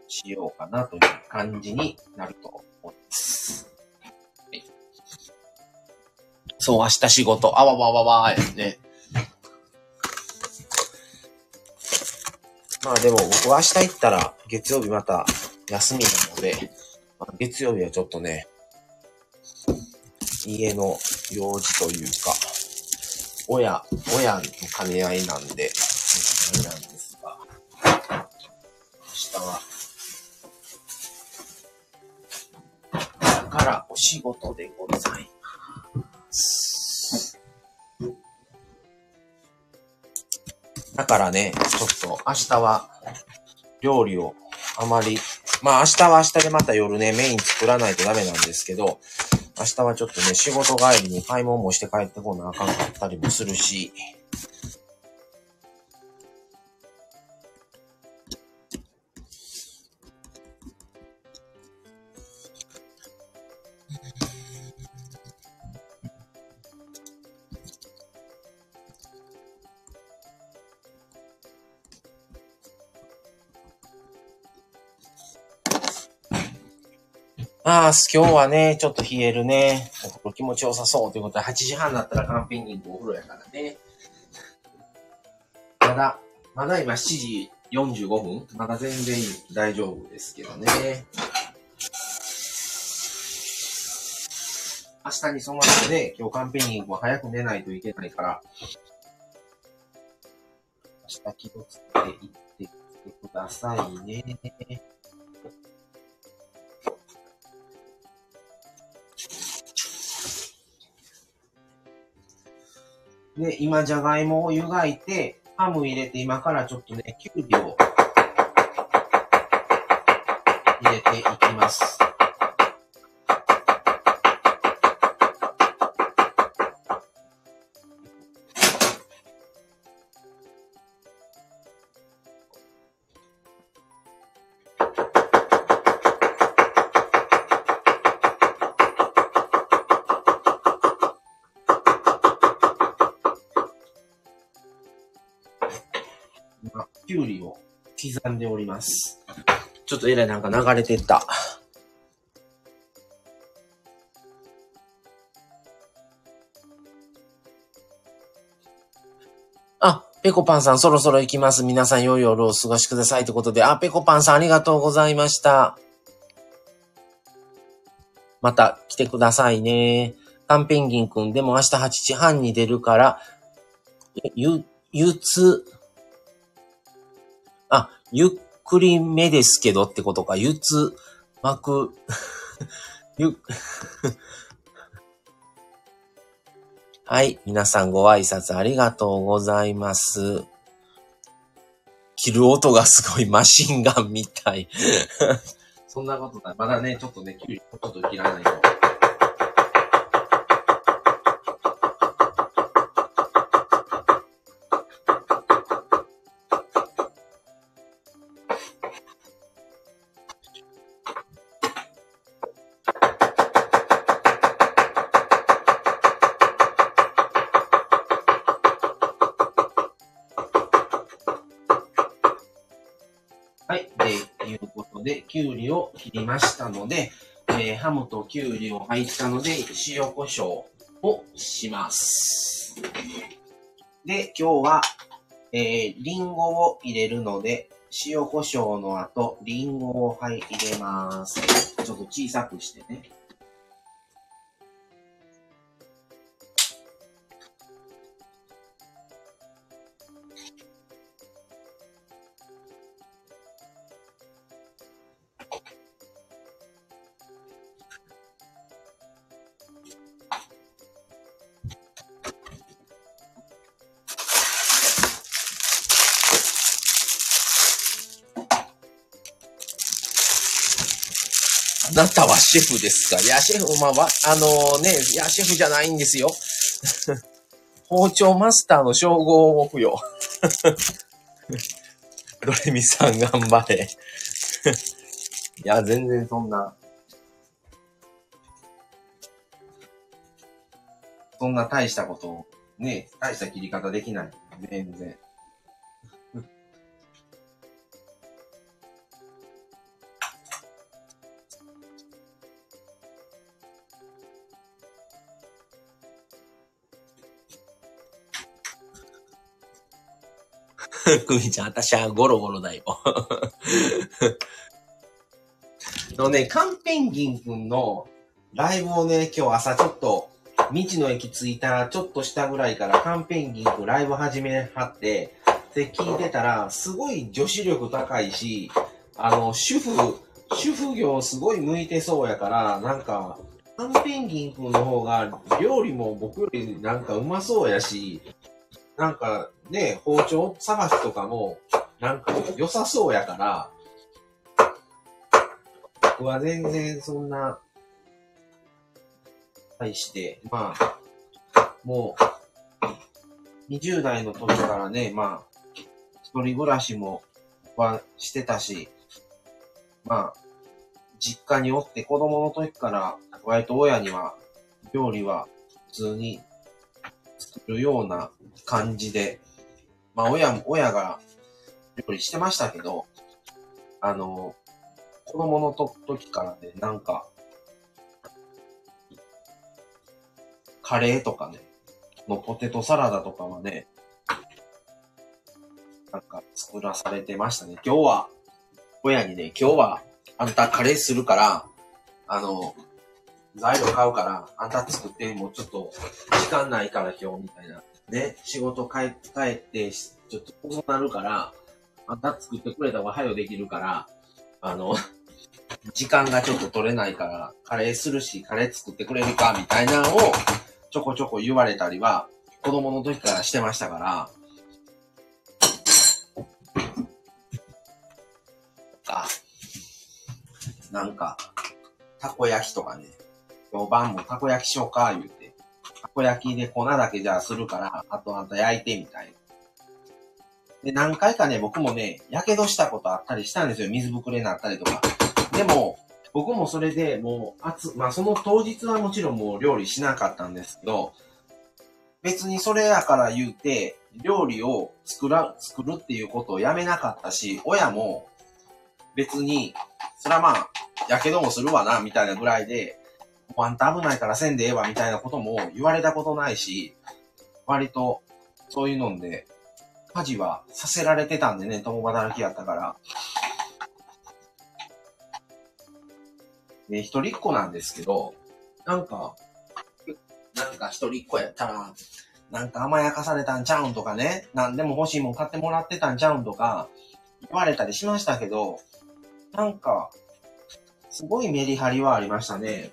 しようかなという感じになると思います。そう、明日仕事、あわわわわーね。まあでも僕は明日行ったら月曜日また休みなので、まあ、月曜日はちょっとね、家の用事というか、親、親の兼ね合いなんで、あれなんですが、明日は、だからお仕事でございます。だからね、ちょっと明日は料理をあまり、まあ明日は明日でまた夜ね、メイン作らないとダメなんですけど、明日はちょっとね、仕事帰りに買い物もして帰ってこなあかんかったりもするし、ああ、今日はね、ちょっと冷えるね。お気持ちよさそうということで、8時半だったらカンピングお風呂やからね。まだ、まだ今7時45分まだ全然大丈夫ですけどね。明日に染まってね、今日カンペニングも早く寝ないといけないから、明日気をつけて行ってくださいね。で、今、じゃがいもを湯がいて、ハム入れて、今からちょっとね、きゅうりを入れていきます。ちょっとえらいなんか流れてった。あ、ペコパンさんそろそろ行きます。皆さん良い夜をお過ごしください。ということで、あ、ペコパンさんありがとうございました。また来てくださいね。カンペンギンくんでも明日8時半に出るから、ゆ、ゆつ、あゆっくりめですけどってことか、ゆつ、まく、ゆ、はい。皆さんご挨拶ありがとうございます。切る音がすごいマシンガンみたい。そんなことない。まだね、ちょっとね、ちょっと切らないと。切りましたので、えー、ハムときゅうりを入ったので、塩コショウをします。で、今日は、えー、リンゴを入れるので、塩コショウの後、リンゴを、はい、入れます。ちょっと小さくしてね。なたはシェフですかいや、シェフ、まあ、あのね、いや、シェフじゃないんですよ。包丁マスターの称号を付与。ドレミさん頑張れ。いや、全然そんな。そんな大したことを、ね、大した切り方できない。全然。クミちゃん、私はゴロゴロだよ。のね、カンペンギンくんのライブをね、今日朝ちょっと、道の駅着いたちょっと下ぐらいからカンペンギンくんライブ始めはって、で、聞いてたら、すごい女子力高いし、あの、主婦、主婦業すごい向いてそうやから、なんか、カンペンギンくんの方が料理も僕よりなんかうまそうやし、なんかね、包丁さばきとかも、なんか良さそうやから、僕は全然そんな、対して、まあ、もう、20代の時からね、まあ、一人暮らしもはしてたし、まあ、実家におって子供の時から、割と親には、料理は普通に作るような感じで、まあ親も、親が料理してましたけど、あの、子供のと時からね、なんか、カレーとかね、のポテトサラダとかはね、なんか作らされてましたね。今日は、親にね、今日はあんたカレーするから、あの、材料買うから、あんた作って、もうちょっと時間ないから今日みたいなね、仕事帰帰って、ちょっと遅くなるから、また作ってくれた方が早できるから、あの、時間がちょっと取れないから、カレーするし、カレー作ってくれるか、みたいなのを、ちょこちょこ言われたりは、子供の時からしてましたから、あ、なんか、たこ焼きとかね、今日晩もたこ焼きしようか、言うて。たこ焼きで粉だけじゃするから、あとあんた焼いてみたいな。で、何回かね、僕もね、火傷したことあったりしたんですよ。水ぶくれになったりとか。でも、僕もそれでもう、熱、まあその当日はもちろんもう料理しなかったんですけど、別にそれやから言うて、料理を作ら、作るっていうことをやめなかったし、親も別に、そらまあ、やけどもするわな、みたいなぐらいで、あんた危ないからせんでええわみたいなことも言われたことないし、割とそういうので、家事はさせられてたんでね、共働きやったから。ね、一人っ子なんですけど、なんか、なんか一人っ子やったら、なんか甘やかされたんちゃうんとかね、なんでも欲しいもん買ってもらってたんちゃうんとか、言われたりしましたけど、なんか、すごいメリハリはありましたね。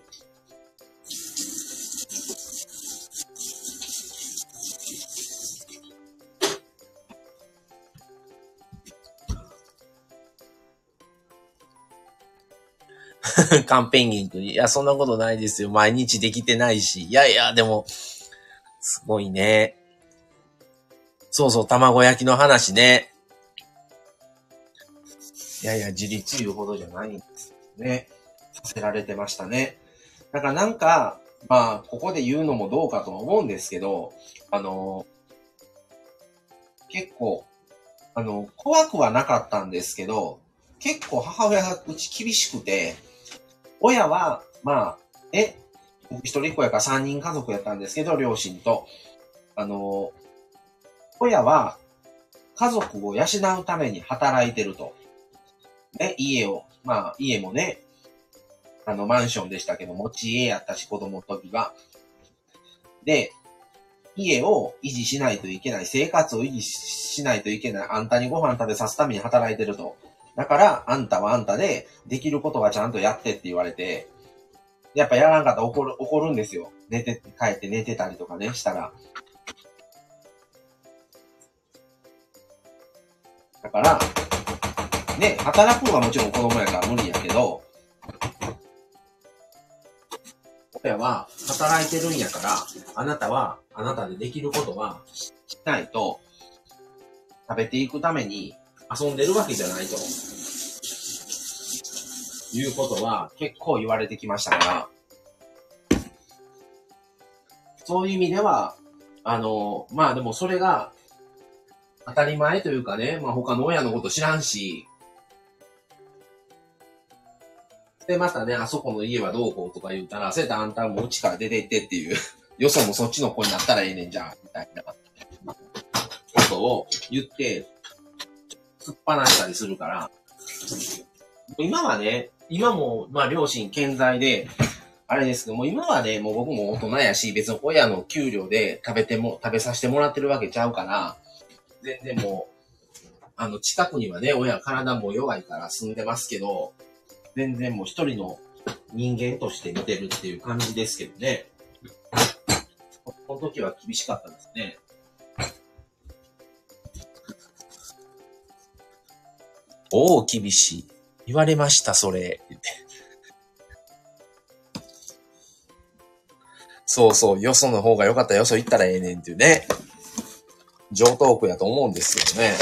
カンペンギン君に。いや、そんなことないですよ。毎日できてないし。いやいや、でも、すごいね。そうそう、卵焼きの話ね。いやいや、自立言うほどじゃないんですね。させられてましたね。だからなんか、まあ、ここで言うのもどうかと思うんですけど、あの、結構、あの、怖くはなかったんですけど、結構母親がうち厳しくて、親は、まあ、え、僕一人っ子やから三人家族やったんですけど、両親と。あの、親は家族を養うために働いてると。ね、家を、まあ、家もね、あの、マンションでしたけど、持ち家やったし、子供の時は。で、家を維持しないといけない、生活を維持しないといけない、あんたにご飯食べさすために働いてると。だから、あんたはあんたで、できることはちゃんとやってって言われて、やっぱやらんかったら怒る、怒るんですよ。寝て、帰って寝てたりとかね、したら。だから、ね、働くのはもちろん子供やから無理やけど、親は働いてるんやから、あなたは、あなたでできることはしないと、食べていくために遊んでるわけじゃないと。いうことは結構言われてきましたから、そういう意味では、あの、まあでもそれが当たり前というかね、まあ他の親のこと知らんし、で、またね、あそこの家はどうこうとか言ったら、せやったらあんたもうちから出て行ってっていう、よそもそっちの子になったらええねんじゃん、みたいなことを言って、突っ放したりするから、今はね、今も、まあ両親健在で、あれですけども、今はね、もう僕も大人やし、別に親の給料で食べても、食べさせてもらってるわけちゃうから、全然もう、あの、近くにはね、親体も弱いから住んでますけど、全然もう一人の人間として見てるっていう感じですけどね。この時は厳しかったですね。おお、厳しい。言われました、それ。そうそう、よその方が良かったよそ行ったらええねんっていうね。上等句やと思うんですけどね。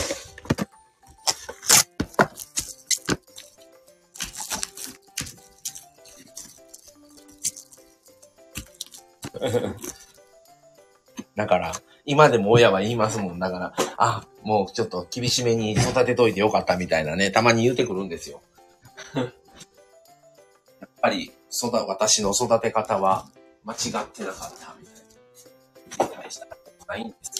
今でも親は言いますもん。だから、あ、もうちょっと厳しめに育てといてよかったみたいなね、たまに言うてくるんですよ。やっぱり、育、私の育て方は間違ってなかったみたいな。大したないんです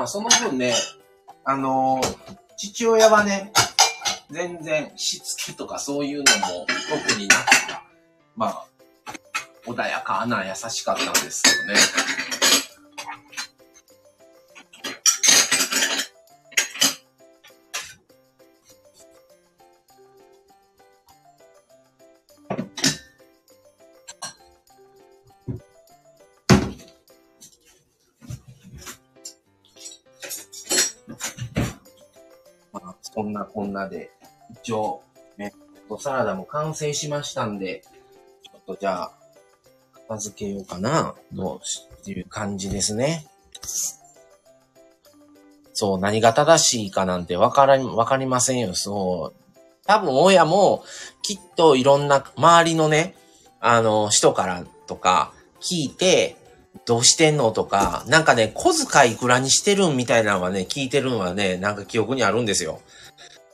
まあその分ね、あのー、父親はね、全然しつけとかそういうのも特になく、まあ、穏やかな優しかったんですけどね。こんなで、一応、ね、サラダも完成しましたんで、ちょっとじゃあ、片付けようかな、どうっていう感じですね。そう、何が正しいかなんてわから、わかりませんよ。そう。多分親も、きっといろんな周りのね、あの、人からとか聞いて、どうしてんのとか、なんかね、小遣いいくらにしてるんみたいなのはね、聞いてるのはね、なんか記憶にあるんですよ。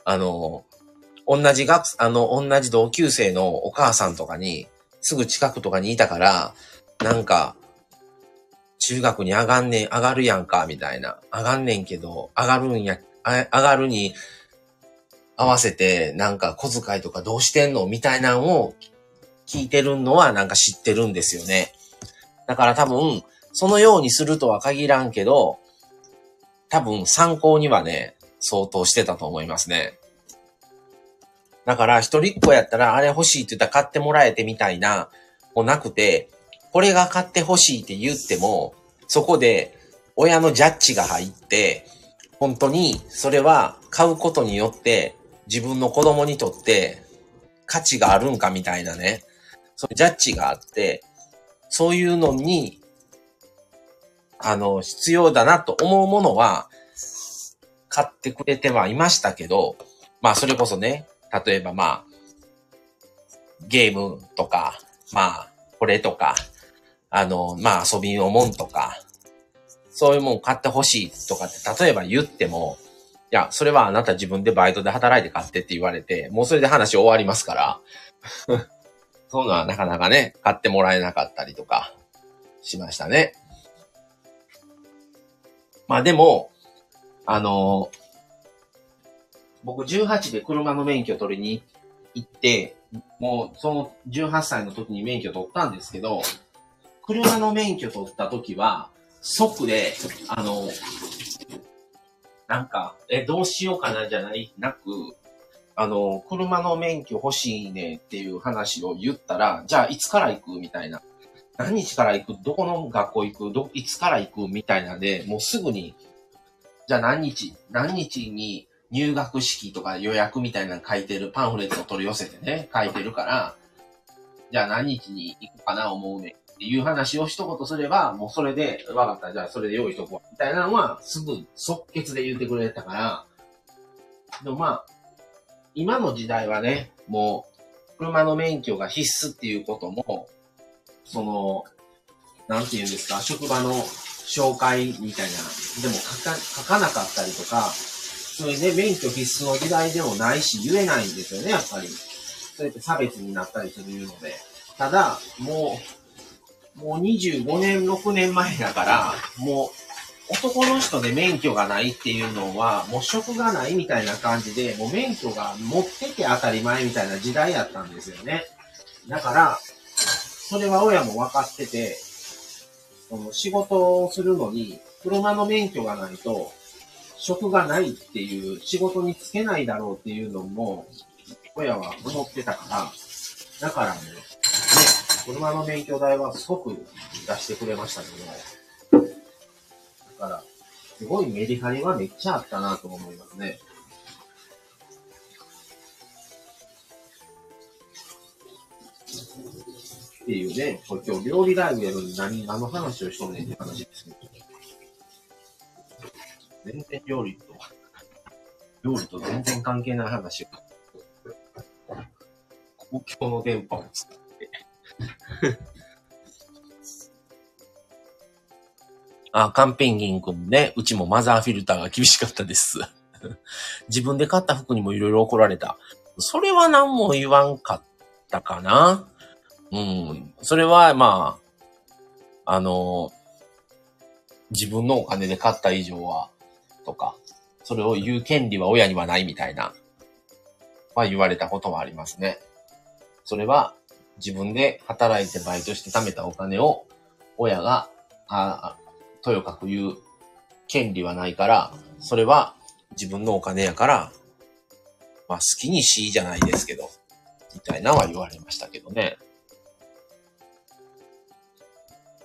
あの、同じ学、あの、同じ同級生のお母さんとかに、すぐ近くとかにいたから、なんか、中学に上がんねん、上がるやんか、みたいな。上がんねんけど、上がるんや、上がるに合わせて、なんか小遣いとかどうしてんの？みたいなのを聞いてるのはなんか知ってるんですよね。だから多分、そのようにするとは限らんけど、多分参考にはね、相当してたと思いますね。だから、一人っ子やったら、あれ欲しいって言ったら買ってもらえてみたいな、もなくて、これが買って欲しいって言っても、そこで親のジャッジが入って、本当にそれは買うことによって自分の子供にとって価値があるんかみたいなね、そういうジャッジがあって、そういうのに、あの、必要だなと思うものは、買ってくれてはいましたけど、まあそれこそね、例えばまあ、ゲームとか、まあ、これとか、あの、まあ遊びのもんとか、そういうもん買ってほしいとかって、例えば言っても、いや、それはあなた自分でバイトで働いて買ってって言われて、もうそれで話終わりますから、そういうのはなかなかね、買ってもらえなかったりとか、しましたね。まあでも、あの僕18で車の免許取りに行って、もうその18歳の時に免許取ったんですけど、車の免許取った時は、即で、あの、なんか、え、どうしようかなじゃない、なく、あの、車の免許欲しいねっていう話を言ったら、じゃあいつから行くみたいな。何日から行く？どこの学校行く？ど、いつから行く？みたいなんで、もうすぐに、じゃあ何日、何日に入学式とか予約みたいなの書いてる、パンフレットを取り寄せてね、書いてるから、じゃあ何日に行くかな思うねっていう話を一言すれば、もうそれで、わかった、じゃあそれで用意しとこう。みたいなのは、すぐ即決で言ってくれたから、でもまあ、今の時代はね、もう、車の免許が必須っていうことも、その、なんて言うんですか、職場の紹介みたいな、でも書か書かなかったりとか、そういうね、免許必須の時代でもないし、言えないんですよね、やっぱり。そうやって差別になったりするので。ただ、もう、もう25年、6年前だから、もう、男の人で免許がないっていうのは、もう職がないみたいな感じで、もう免許が持ってて当たり前みたいな時代やったんですよね。だから、それは親も分かってて、その仕事をするのに、車の免許がないと、職がないっていう、仕事に就けないだろうっていうのも、親は思ってたから、だからね、ね、車の免許代はすごく出してくれましたけど、だから、すごいメリハリはめっちゃあったなと思いますね。っていうね、これ今日料理ライブやるのに何、何の話をしとんねんって話ですけど。全然料理と、料理と全然関係ない話を。公共の電波を使って。あ、カンペンギン君ね、うちもマザーフィルターが厳しかったです。自分で買った服にもいろいろ怒られた。それは何も言わんかったかな。うん。それは、まあ、あの、自分のお金で買った以上は、とか、それを言う権利は親にはないみたいな、は言われたことはありますね。それは、自分で働いてバイトして貯めたお金を、親が、あとよかく言う権利はないから、それは自分のお金やから、まあ好きにしいじゃないですけど、みたいなは言われましたけどね。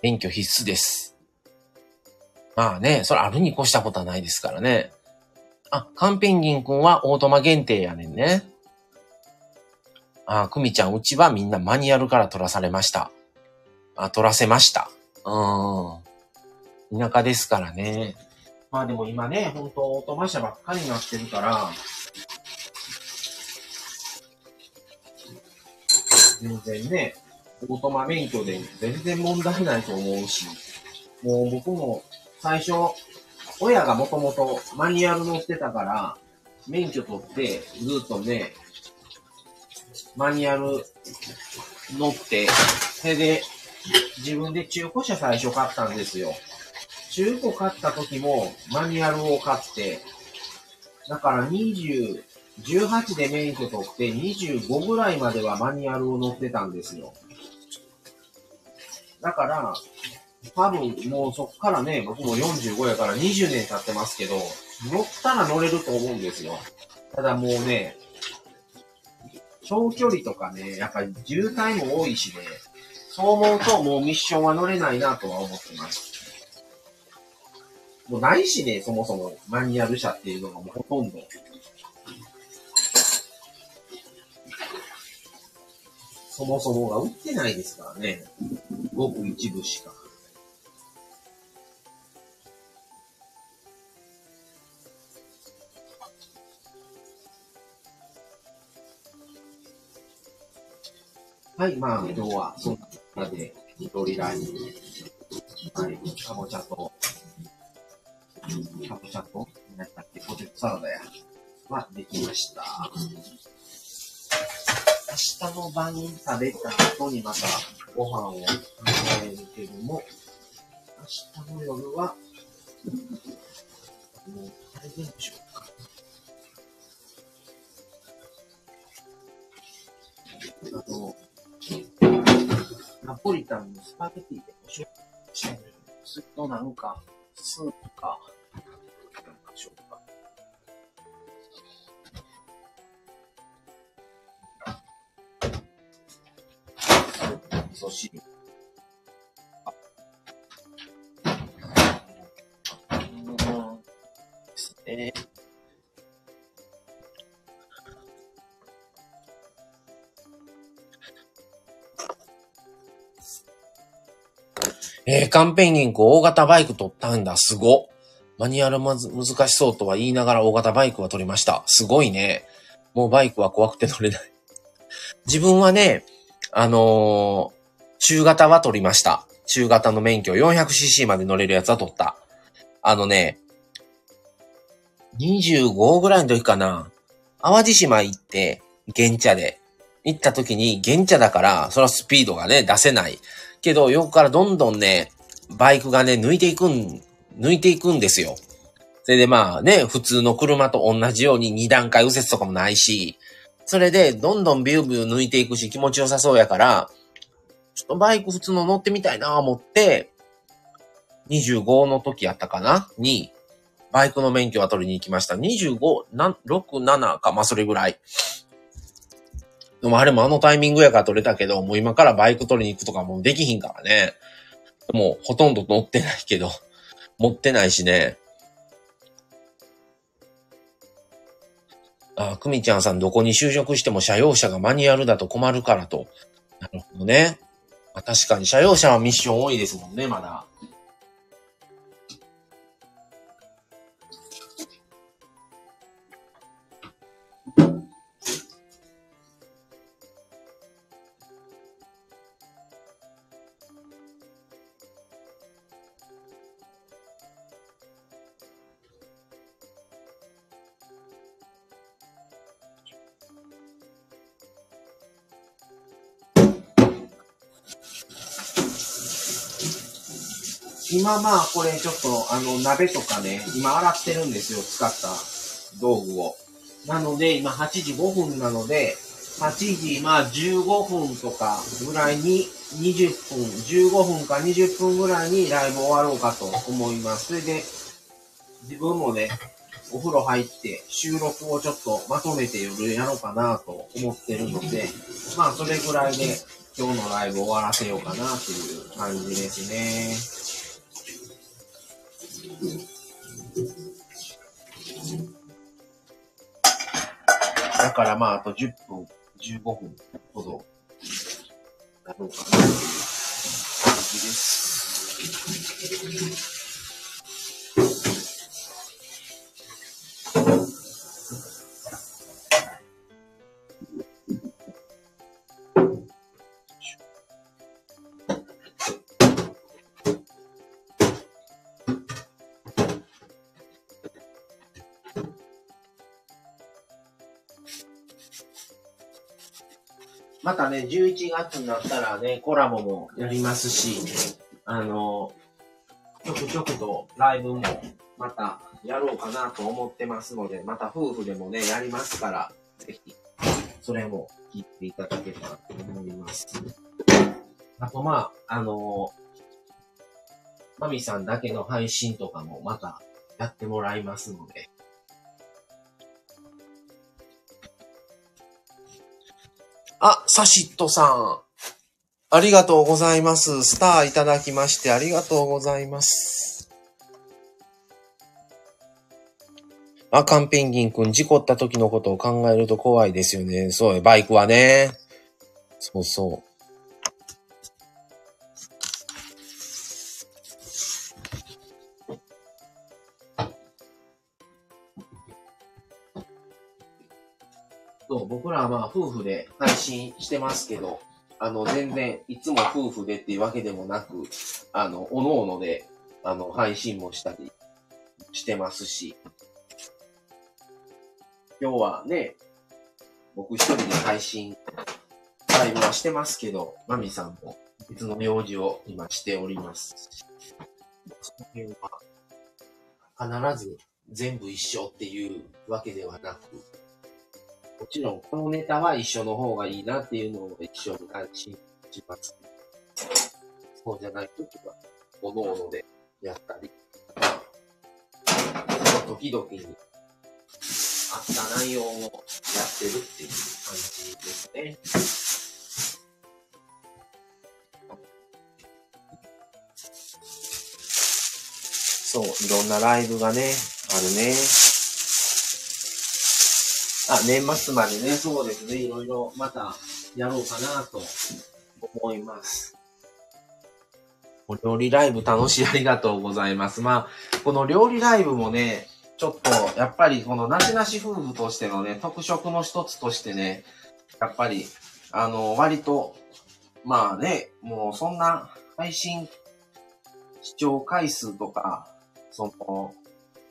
免許必須です。まあね、それあるに越したことはないですからね。あ、カンペンギン君はオートマ限定やねんね。あ、クミちゃん、うちはみんなマニュアルから取らされました。あ、取らせました。うん。田舎ですからね。まあでも今ね、ほんとオートマ車ばっかりになってるから、全然ね、オートマ免許で全然問題ないと思うし、もう僕も最初、親がもともとマニュアル乗ってたから、免許取って、ずっとね、マニュアル乗って、それで、自分で中古車最初買ったんですよ。中古買った時もマニュアルを買って、だから20、18で免許取って25ぐらいまではマニュアルを乗ってたんですよ。だから、多分もうそっからね、僕も45やから20年経ってますけど、乗ったら乗れると思うんですよ。ただもうね、長距離とかね、やっぱり渋滞も多いしね、そう思うともうミッションは乗れないなとは思ってます。もうないしね、そもそもマニュアル車っていうのがもうほとんど。そもそもが売ってないですからね。ごく一部しか。はい、まあ、今日はそんなで、緑ライン、はい、かぼちゃと、かぼちゃと、何だっけ、ポテトサラダや、はできました。明日の晩に食べた後にまたご飯を食べるけども、明日の夜は、もう、あれでしょうか？あの、ナポリタンのスパゲティでご紹介してみる。するとなんか、スープ、か。噌汁。ですね。えー、カンペンギンク大型バイク取ったんだ。すご。マニュアルまず難しそうとは言いながら大型バイクは取りました。すごいね。もうバイクは怖くて乗れない。自分はね、あのー、中型は取りました。中型の免許 400cc まで乗れるやつは取った。あのね、25ぐらいの時かな。淡路島行って、原茶で。行った時に、原茶だから、それはスピードがね、出せない。けど、横からどんどんね、バイクがね、抜いていくん、抜いていくんですよ。それでまあね、普通の車と同じように二段階右折とかもないし、それでどんどんビュービュー抜いていくし気持ちよさそうやから、ちょっとバイク普通の乗ってみたいなぁ思って、25の時やったかな？に、バイクの免許は取りに行きました。25、な、6、7か、まあそれぐらい。でもあれもあのタイミングやから取れたけど、もう今からバイク取りに行くとかもうできひんからね。もうほとんど乗ってないけど、持ってないしね。あ、くみちゃんさんどこに就職しても車用車がマニュアルだと困るからと。なるほどね。まあ、確かに社用車はミッション多いですもんね、まだ。今まあこれちょっとあの鍋とかね、今洗ってるんですよ、使った道具を。なので今8時5分なので、8時まあ15分とかぐらいに20分、15分か20分ぐらいにライブ終わろうかと思います。それで自分もね、お風呂入って収録をちょっとまとめて夜やろうかなと思ってるので、まあそれぐらいで今日のライブ終わらせようかなという感じですね。だからまあ、あと10分、15分ほど、なろうかな感じです。またね、11月になったらね、コラボもやりますし、あの、ちょくちょくとライブもまたやろうかなと思ってますので、また夫婦でもね、やりますから、ぜひ、それも聞いていただければと思います。あと、まあ、あの、マミさんだけの配信とかもまたやってもらいますので、あ、サシットさん。ありがとうございます。スターいただきましてありがとうございます。あ、カンペンギンくん、事故った時のことを考えると怖いですよね。そうバイクはね。そうそう。そう、僕らはまあ夫婦で配信してますけど、あの、全然、いつも夫婦でっていうわけでもなく、あの、おのおので、あの、配信もしたりしてますし、今日はね、僕一人で配信、ライブはしてますけど、マミさんも別の用事を今しております。その辺は、必ず全部一緒っていうわけではなく、もちろん、このネタは一緒の方がいいなっていうのを一緒に安心します。そうじゃないときは、おのおのでやったり、その時々に合った内容をやってるっていう感じですね。そう、いろんなライブがね、あるね。あ、年末までね、そうですね、いろいろまたやろうかなと思います。お料理ライブ楽しいありがとうございます。まあ、この料理ライブもね、ちょっと、やっぱりこのなしなし夫婦としてのね、特色の一つとしてね、やっぱり、あの、割と、まあね、もうそんな配信視聴回数とか、その、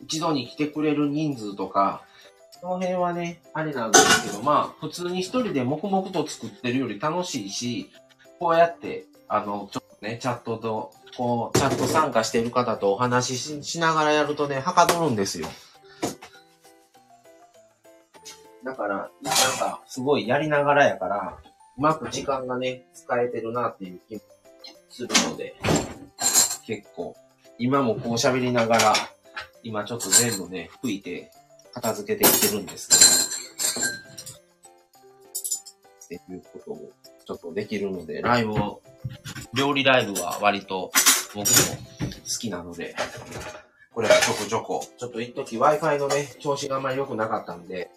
一度に来てくれる人数とか、その辺はね、あれなんですけど、まあ、普通に一人で黙々と作ってるより楽しいし、こうやって、あの、ちょっとね、チャットと、こう、チャット参加してる方とお話ししながらやるとね、はかどるんですよ。だから、なんか、すごいやりながらやから、うまく時間がね、使えてるなっていう気もするので、結構、今もこう喋りながら、今ちょっと全部ね、吹いて、片付けていってるんですけど、っていうことをちょっとできるので、ライブを、料理ライブは割と僕も好きなので、これはちょこちょこ、ちょっと一時 Wi-Fi のね、調子があんまり良くなかったんで、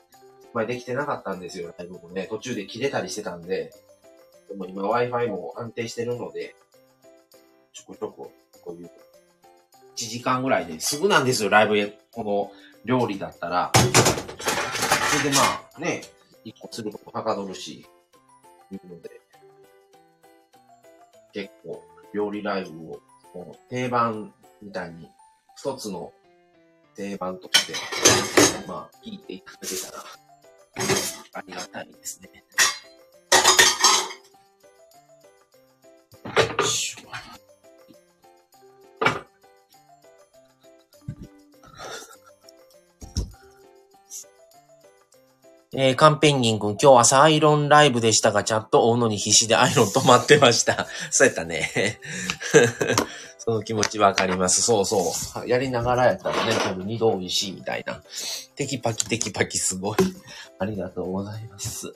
まあできてなかったんですよ、ライブもね。途中で切れたりしてたんで、でも今 Wi-Fi も安定してるので、ちょこちょこ、こういう、1時間ぐらいで。すぐなんですよ、ライブこの料理だったら。それでまあ、ね、一個することはかどるし、いうので、結構、料理ライブを、もう定番みたいに、一つの定番として、まあ、聞いていただけたら、ありがたいですね。えー、カンペンギン君、今日朝アイロンライブでしたが、チャット追うのに必死でアイロン止まってました。そうやったね。その気持ちわかります。そうそう。やりながらやったらね、多分二度美味しいみたいな。テキパキテキパキすごい。ありがとうございます。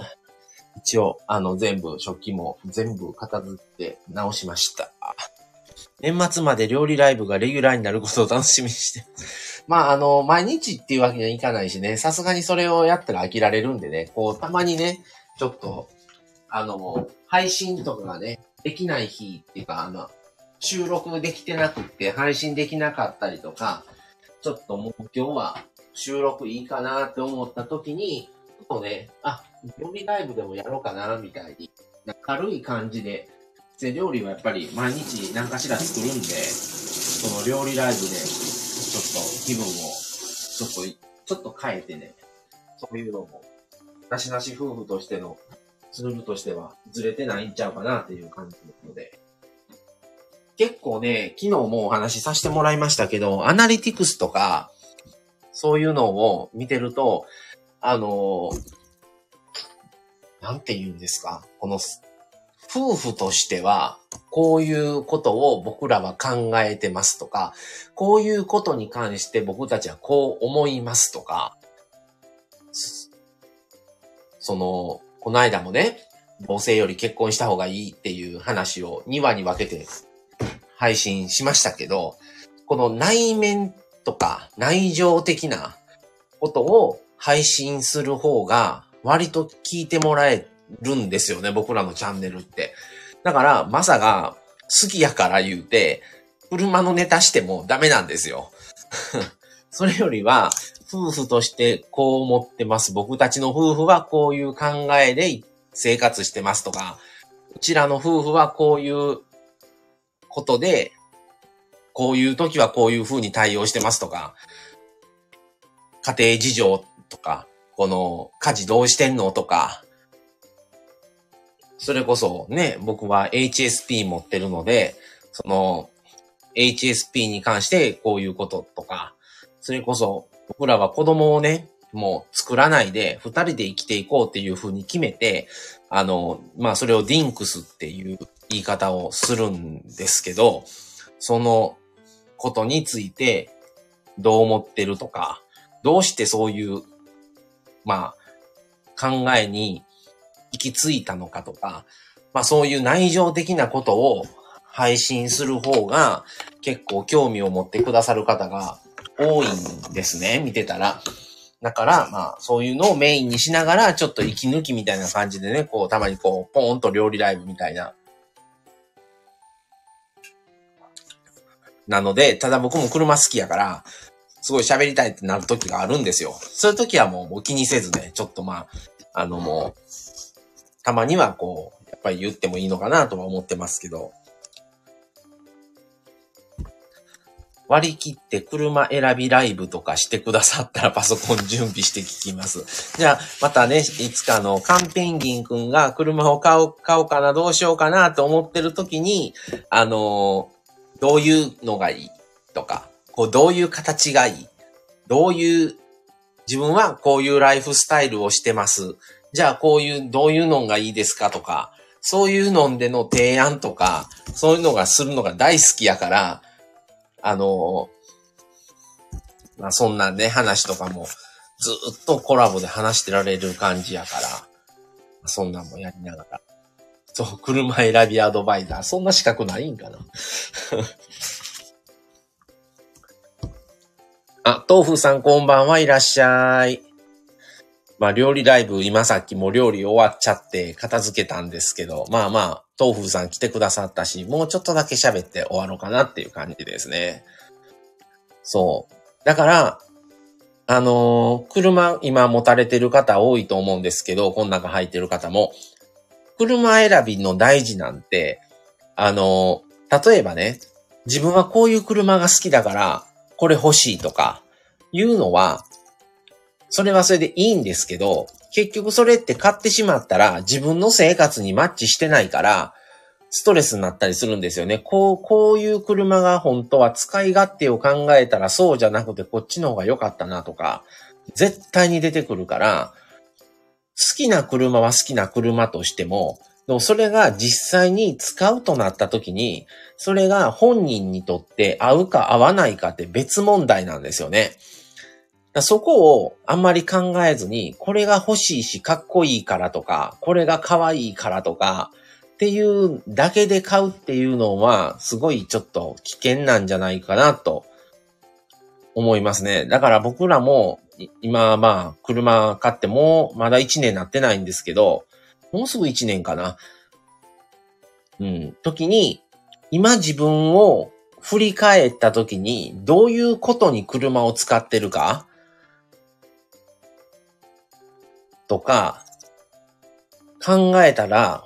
一応、あの、全部、食器も全部片付って直しました。年末まで料理ライブがレギュラーになることを楽しみにしてまあ、あの、毎日っていうわけにはいかないしね、さすがにそれをやったら飽きられるんでね、こう、たまにね、ちょっと、あの、配信とかがね、できない日っていうか、あの、収録できてなくって配信できなかったりとか、ちょっともう今日は収録いいかなって思った時に、ちょっとね、あ、料理ライブでもやろうかな、みたいに、軽い感じで、で、料理はやっぱり毎日何かしら作るんで、その料理ライブでちょっと気分を、ちょっと、ちょっと変えてね、そういうのも、なしなし夫婦としてのツールとしてはずれてないんちゃうかなっていう感じなので、結構ね、昨日もお話しさせてもらいましたけど、アナリティクスとか、そういうのを見てると、あの、なんて言うんですか、この夫婦としては、こういうことを僕らは考えてますとか、こういうことに関して僕たちはこう思いますとか、その、この間もね、同性より結婚した方がいいっていう話を2話に分けて配信しましたけど、この内面とか内情的なことを配信する方が割と聞いてもらえるんですよね、僕らのチャンネルって。だから、マサが好きやから言うて、車のネタしてもダメなんですよ。それよりは、夫婦としてこう思ってます。僕たちの夫婦はこういう考えで生活してますとか、うちらの夫婦はこういうことで、こういう時はこういう風に対応してますとか、家庭事情とか、この家事どうしてんのとか、それこそね、僕は HSP 持ってるので、その HSP に関してこういうこととか、それこそ僕らは子供をね、もう作らないで二人で生きていこうっていうふうに決めて、あの、まあそれをディンクスっていう言い方をするんですけど、そのことについてどう思ってるとか、どうしてそういう、まあ考えに行き着いたのかとか、まあそういう内情的なことを配信する方が結構興味を持ってくださる方が多いんですね、見てたら。だから、まあ、そういうのをメインにしながら、ちょっと息抜きみたいな感じでね、こう、たまにこう、ポーンと料理ライブみたいな。なので、ただ僕も車好きやから、すごい喋りたいってなる時があるんですよ。そういう時はもうもう気にせずね、ちょっとまあ、あのもう、たまにはこう、やっぱり言ってもいいのかなとは思ってますけど、割り切って車選びライブとかしてくださったらパソコン準備して聞きます。じゃあ、またね、いつかのカンペンギンくんが車を買おう、買おうかな、どうしようかなと思ってる時に、あのどういうのがいいとか、こう、どういう形がいいどういう、自分はこういうライフスタイルをしてます。じゃあ、こういう、どういうのがいいですかとか、そういうのでの提案とか、そういうのがするのが大好きやから、あの、まあ、そんなね、話とかも、ずっとコラボで話してられる感じやから、そんなんもやりながら。そう、車選びアドバイザー。そんな資格ないんかな あ、豆腐さんこんばんはいらっしゃい。まあ、料理ライブ、今さっきも料理終わっちゃって片付けたんですけど、まあまあ、豆腐さん来てくださったし、もうちょっとだけ喋って終わろうかなっていう感じですね。そう。だから、あのー、車今持たれてる方多いと思うんですけど、この中入ってる方も、車選びの大事なんて、あのー、例えばね、自分はこういう車が好きだから、これ欲しいとか、いうのは、それはそれでいいんですけど、結局それって買ってしまったら自分の生活にマッチしてないから、ストレスになったりするんですよね。こう、こういう車が本当は使い勝手を考えたらそうじゃなくてこっちの方が良かったなとか、絶対に出てくるから、好きな車は好きな車としても、でもそれが実際に使うとなった時に、それが本人にとって合うか合わないかって別問題なんですよね。そこをあんまり考えずに、これが欲しいしかっこいいからとか、これが可愛いからとか、っていうだけで買うっていうのは、すごいちょっと危険なんじゃないかなと思いますね。だから僕らも、今まあ、車買ってもまだ1年なってないんですけど、もうすぐ1年かな。うん、時に、今自分を振り返った時に、どういうことに車を使ってるかとか、考えたら、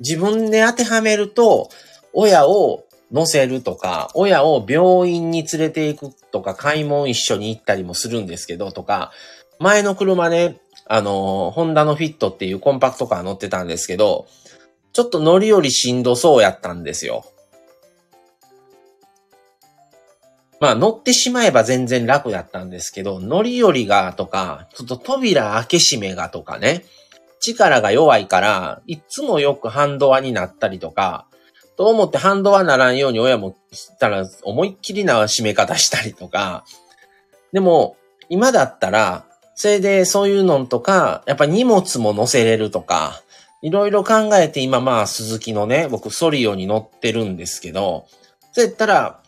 自分で当てはめると、親を乗せるとか、親を病院に連れて行くとか、買い物一緒に行ったりもするんですけど、とか、前の車ね、あの、ホンダのフィットっていうコンパクトカー乗ってたんですけど、ちょっと乗り降りしんどそうやったんですよ。まあ乗ってしまえば全然楽だったんですけど、乗り降りがとか、ちょっと扉開け閉めがとかね、力が弱いから、いつもよくハンドアになったりとか、と思ってハンドアならんように親もしたら思いっきりな締め方したりとか、でも、今だったら、それでそういうのとか、やっぱ荷物も乗せれるとか、いろいろ考えて今まあ鈴木のね、僕ソリオに乗ってるんですけど、そうやったら、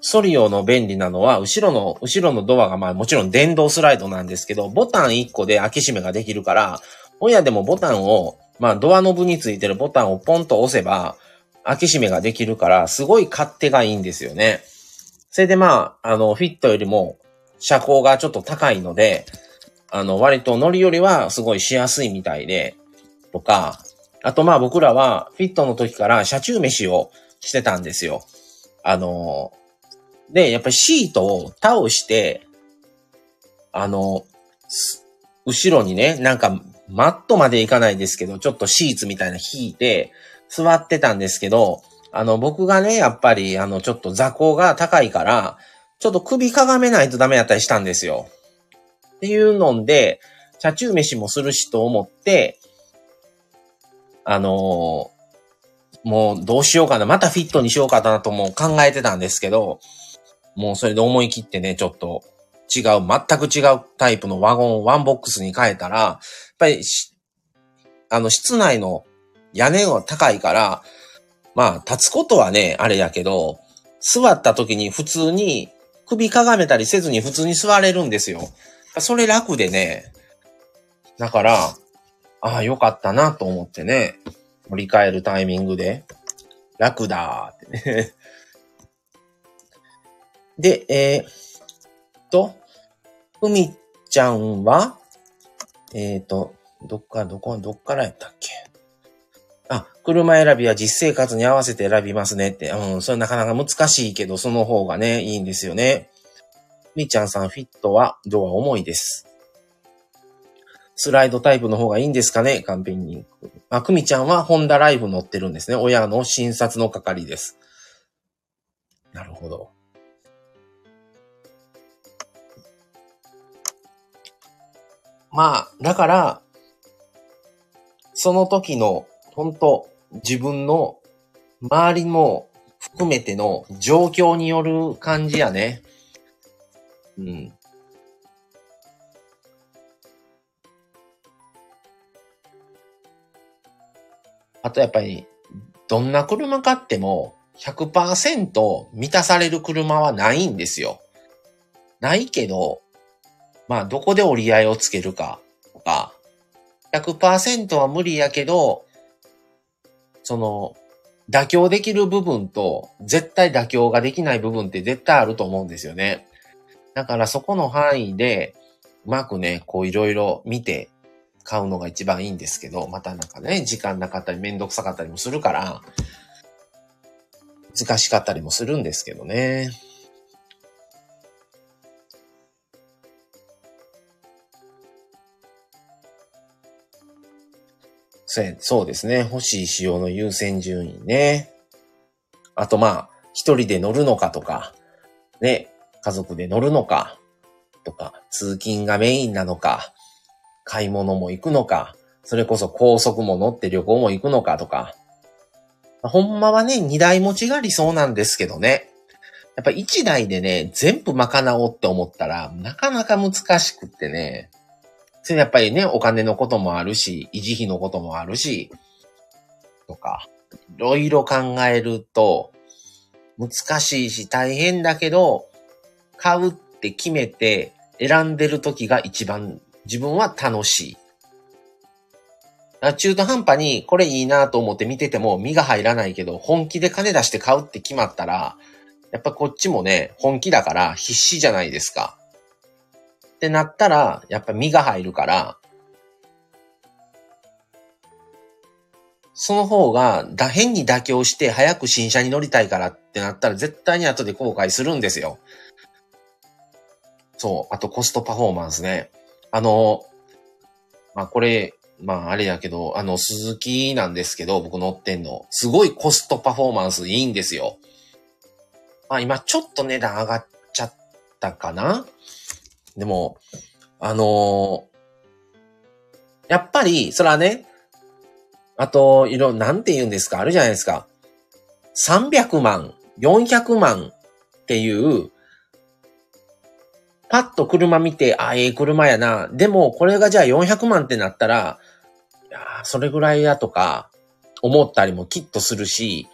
ソリオの便利なのは、後ろの、後ろのドアがまあもちろん電動スライドなんですけど、ボタン1個で開け閉めができるから、親でもボタンを、まあドアノブについてるボタンをポンと押せば、開け閉めができるから、すごい勝手がいいんですよね。それでまあ、あの、フィットよりも、車高がちょっと高いので、あの、割と乗り降りはすごいしやすいみたいで、とか、あとまあ僕らはフィットの時から車中飯をしてたんですよ。あの、で、やっぱりシートを倒して、あの、後ろにね、なんかマットまでいかないですけど、ちょっとシーツみたいな引いて座ってたんですけど、あの、僕がね、やっぱり、あの、ちょっと座高が高いから、ちょっと首かがめないとダメやったりしたんですよ。っていうので、車中飯もするしと思って、あのー、もうどうしようかな。またフィットにしようかなとも考えてたんですけど、もうそれで思い切ってね、ちょっと違う、全く違うタイプのワゴン、ワンボックスに変えたら、やっぱり、あの、室内の屋根が高いから、まあ、立つことはね、あれやけど、座った時に普通に首かがめたりせずに普通に座れるんですよ。それ楽でね。だから、ああ、よかったなと思ってね。振り返るタイミングで、楽だーってね。で、えー、と、ふみちゃんは、えっ、と、どっか、どこ、どっからやったっけ？あ、車選びは実生活に合わせて選びますねって。うん、それなかなか難しいけど、その方がね、いいんですよね。みーちゃんさん、フィットはドア重いです。スライドタイプの方がいいんですかね？完璧に。あ、くみちゃんはホンダライフ乗ってるんですね。親の診察の係です。なるほど。まあ、だから、その時の、本当自分の周りも含めての状況による感じやね。うん。あとやっぱり、どんな車買っても100%満たされる車はないんですよ。ないけど、まあ、どこで折り合いをつけるかとか、100%は無理やけど、その、妥協できる部分と、絶対妥協ができない部分って絶対あると思うんですよね。だからそこの範囲で、うまくね、こういろいろ見て買うのが一番いいんですけど、またなんかね、時間なかったりめんどくさかったりもするから、難しかったりもするんですけどね。そうですね。欲しい仕様の優先順位ね。あとまあ、一人で乗るのかとか、ね、家族で乗るのか、とか、通勤がメインなのか、買い物も行くのか、それこそ高速も乗って旅行も行くのかとか。ほんまはね、二台持ちが理想なんですけどね。やっぱ一台でね、全部賄おうって思ったら、なかなか難しくってね。それやっぱりね、お金のこともあるし、維持費のこともあるし、とか、いろいろ考えると、難しいし大変だけど、買うって決めて選んでる時が一番自分は楽しい。中途半端にこれいいなと思って見てても身が入らないけど、本気で金出して買うって決まったら、やっぱこっちもね、本気だから必死じゃないですか。ってなったら、やっぱ身が入るから、その方が、だ、変に妥協して早く新車に乗りたいからってなったら絶対に後で後悔するんですよ。そう。あとコストパフォーマンスね。あの、まあ、これ、まあ、あれやけど、あの、鈴木なんですけど、僕乗ってんの。すごいコストパフォーマンスいいんですよ。まあ、今ちょっと値段上がっちゃったかなでも、あのー、やっぱり、それはね、あと、いろ、なんて言うんですか、あるじゃないですか。300万、400万っていう、パッと車見て、あ、ええ車やな。でも、これがじゃあ400万ってなったら、いやそれぐらいやとか、思ったりもきっとするし、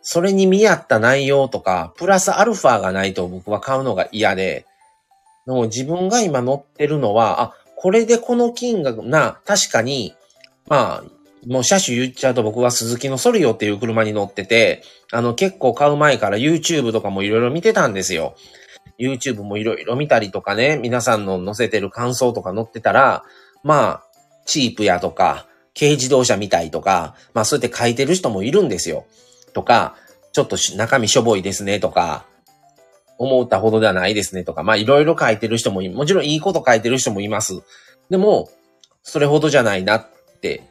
それに見合った内容とか、プラスアルファがないと僕は買うのが嫌で、でも自分が今乗ってるのは、あ、これでこの金額な、確かに、まあ、もう車種言っちゃうと僕は鈴木のソリオっていう車に乗ってて、あの結構買う前から YouTube とかもいろいろ見てたんですよ。YouTube もいろいろ見たりとかね、皆さんの載せてる感想とか載ってたら、まあ、チープやとか、軽自動車みたいとか、まあそうやって書いてる人もいるんですよ。とか、ちょっと中身しょぼいですねとか、思ったほどではないですねとか、まあいろいろ書いてる人ももちろんいいこと書いてる人もいます。でも、それほどじゃないなって。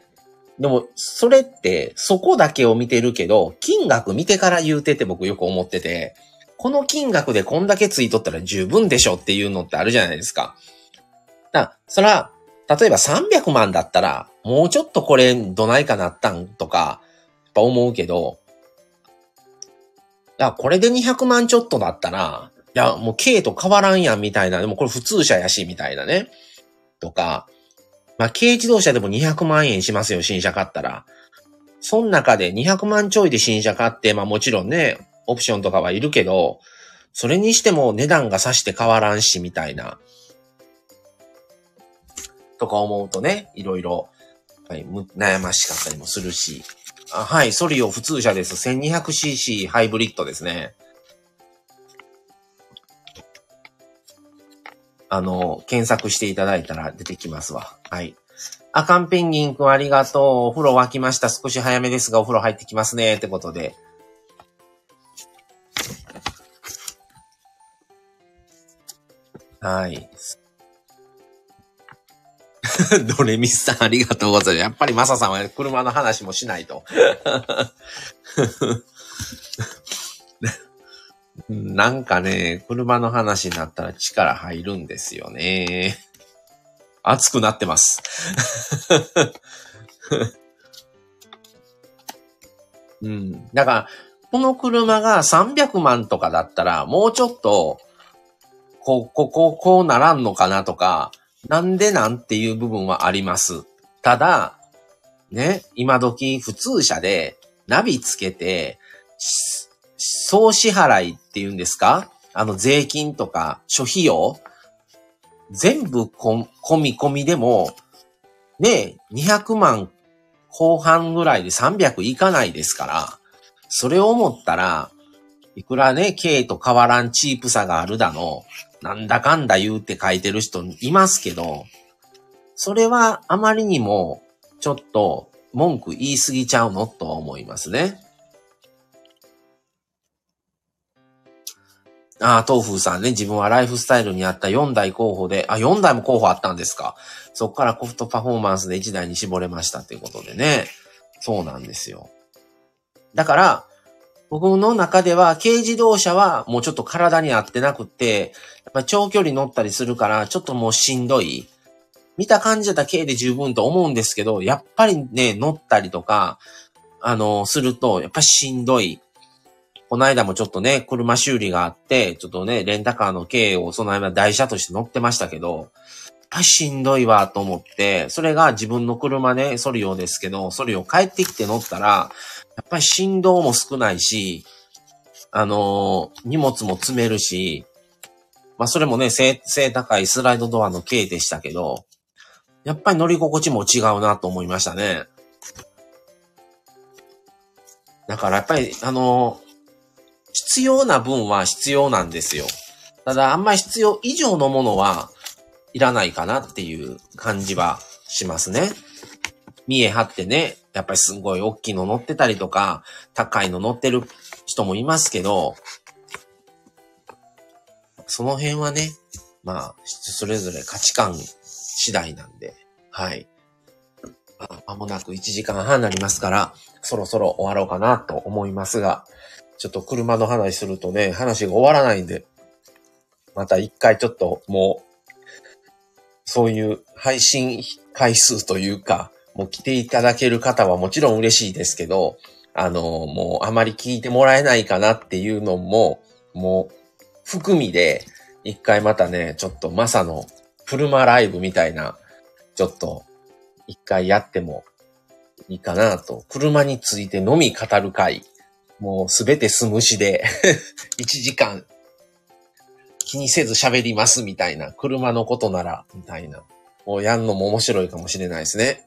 でも、それって、そこだけを見てるけど、金額見てから言うてって僕よく思ってて、この金額でこんだけついとったら十分でしょっていうのってあるじゃないですか。だそら、例えば300万だったら、もうちょっとこれどないかなったんとか、やっぱ思うけど、や、これで200万ちょっとだったら、いや、もう軽と変わらんやんみたいな、でもこれ普通車やし、みたいなね。とか、まあ、軽自動車でも200万円しますよ、新車買ったら。その中で200万ちょいで新車買って、まあもちろんね、オプションとかはいるけど、それにしても値段がさして変わらんし、みたいな。とか思うとね、いろいろ、はい、悩ましかったりもするし。あはい、ソリオ普通車です。1200cc ハイブリッドですね。あの、検索していただいたら出てきますわ。はい。アカンペンギンくんありがとう。お風呂沸きました。少し早めですがお風呂入ってきますね。ってことで。はい。ドレミスさんありがとうございます。やっぱりマサさんは車の話もしないと。なんかね、車の話になったら力入るんですよね。熱くなってます。うん。だから、この車が300万とかだったら、もうちょっと、こう、こう、こう、こならんのかなとか、なんでなんていう部分はあります。ただ、ね、今時普通車でナビつけて、総支払いっていうんですか？あの税金とか諸費用？全部込み込みでも、ね、200万後半ぐらいで300いかないですから、それを思ったら、いくらね、軽と変わらんチープさがあるだの、なんだかんだ言うって書いてる人いますけど、それはあまりにも、ちょっと文句言い過ぎちゃうのと思いますね。ああ、豆腐さんね、自分はライフスタイルに合った4台候補で、あ、4台も候補あったんですか。そっからコフトパフォーマンスで1台に絞れましたっていうことでね。そうなんですよ。だから、僕の中では軽自動車はもうちょっと体に合ってなくて、やっぱ長距離乗ったりするから、ちょっともうしんどい。見た感じだった軽で十分と思うんですけど、やっぱりね、乗ったりとか、あの、すると、やっぱしんどい。この間もちょっとね、車修理があって、ちょっとね、レンタカーの軽をその間台車として乗ってましたけど、やっぱしんどいわと思って、それが自分の車ね、ソリオですけど、ソリオ帰ってきて乗ったら、やっぱり振動も少ないし、あのー、荷物も積めるし、まあそれもね、背、背高いスライドドアの軽でしたけど、やっぱり乗り心地も違うなと思いましたね。だからやっぱり、あのー、必要な分は必要なんですよ。ただ、あんまり必要以上のものはいらないかなっていう感じはしますね。見え張ってね、やっぱりすごい大きいの乗ってたりとか、高いの乗ってる人もいますけど、その辺はね、まあ、それぞれ価値観次第なんで、はい。まあ、間もなく1時間半になりますから、そろそろ終わろうかなと思いますが、ちょっと車の話するとね、話が終わらないんで、また一回ちょっともう、そういう配信回数というか、もう来ていただける方はもちろん嬉しいですけど、あの、もうあまり聞いてもらえないかなっていうのも、もう含みで、一回またね、ちょっとマサの車ライブみたいな、ちょっと一回やってもいいかなと。車についてのみ語る会。もうすべて素無視で 1時間気にせず喋りますみたいな、車のことなら、みたいな、もうやんのも面白いかもしれないですね。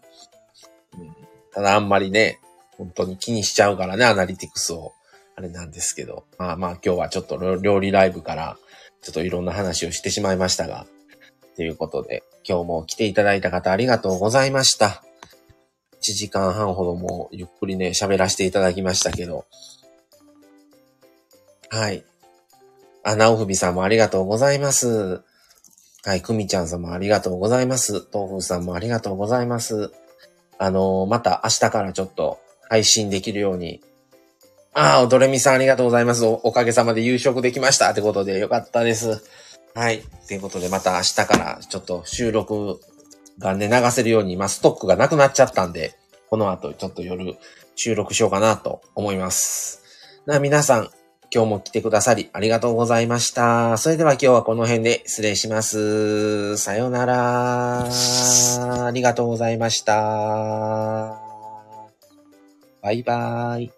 ただあんまりね、本当に気にしちゃうからね、アナリティクスを。あれなんですけど。まあまあ今日はちょっと料理ライブから、ちょっといろんな話をしてしまいましたが。ということで、今日も来ていただいた方ありがとうございました。1時間半ほどもゆっくりね、喋らせていただきましたけど、はい。あ、なおふびさんもありがとうございます。はい、くみちゃんさんもありがとうございます。豆腐さんもありがとうございます。あの、また明日からちょっと配信できるように。ああ、ドレミさんありがとうございますお。おかげさまで夕食できましたってことでよかったです。はい。ということでまた明日からちょっと収録がね、流せるように今ストックがなくなっちゃったんで、この後ちょっと夜収録しようかなと思います。な皆さん、今日も来てくださりありがとうございました。それでは今日はこの辺で失礼します。さよなら。ありがとうございました。バイバーイ。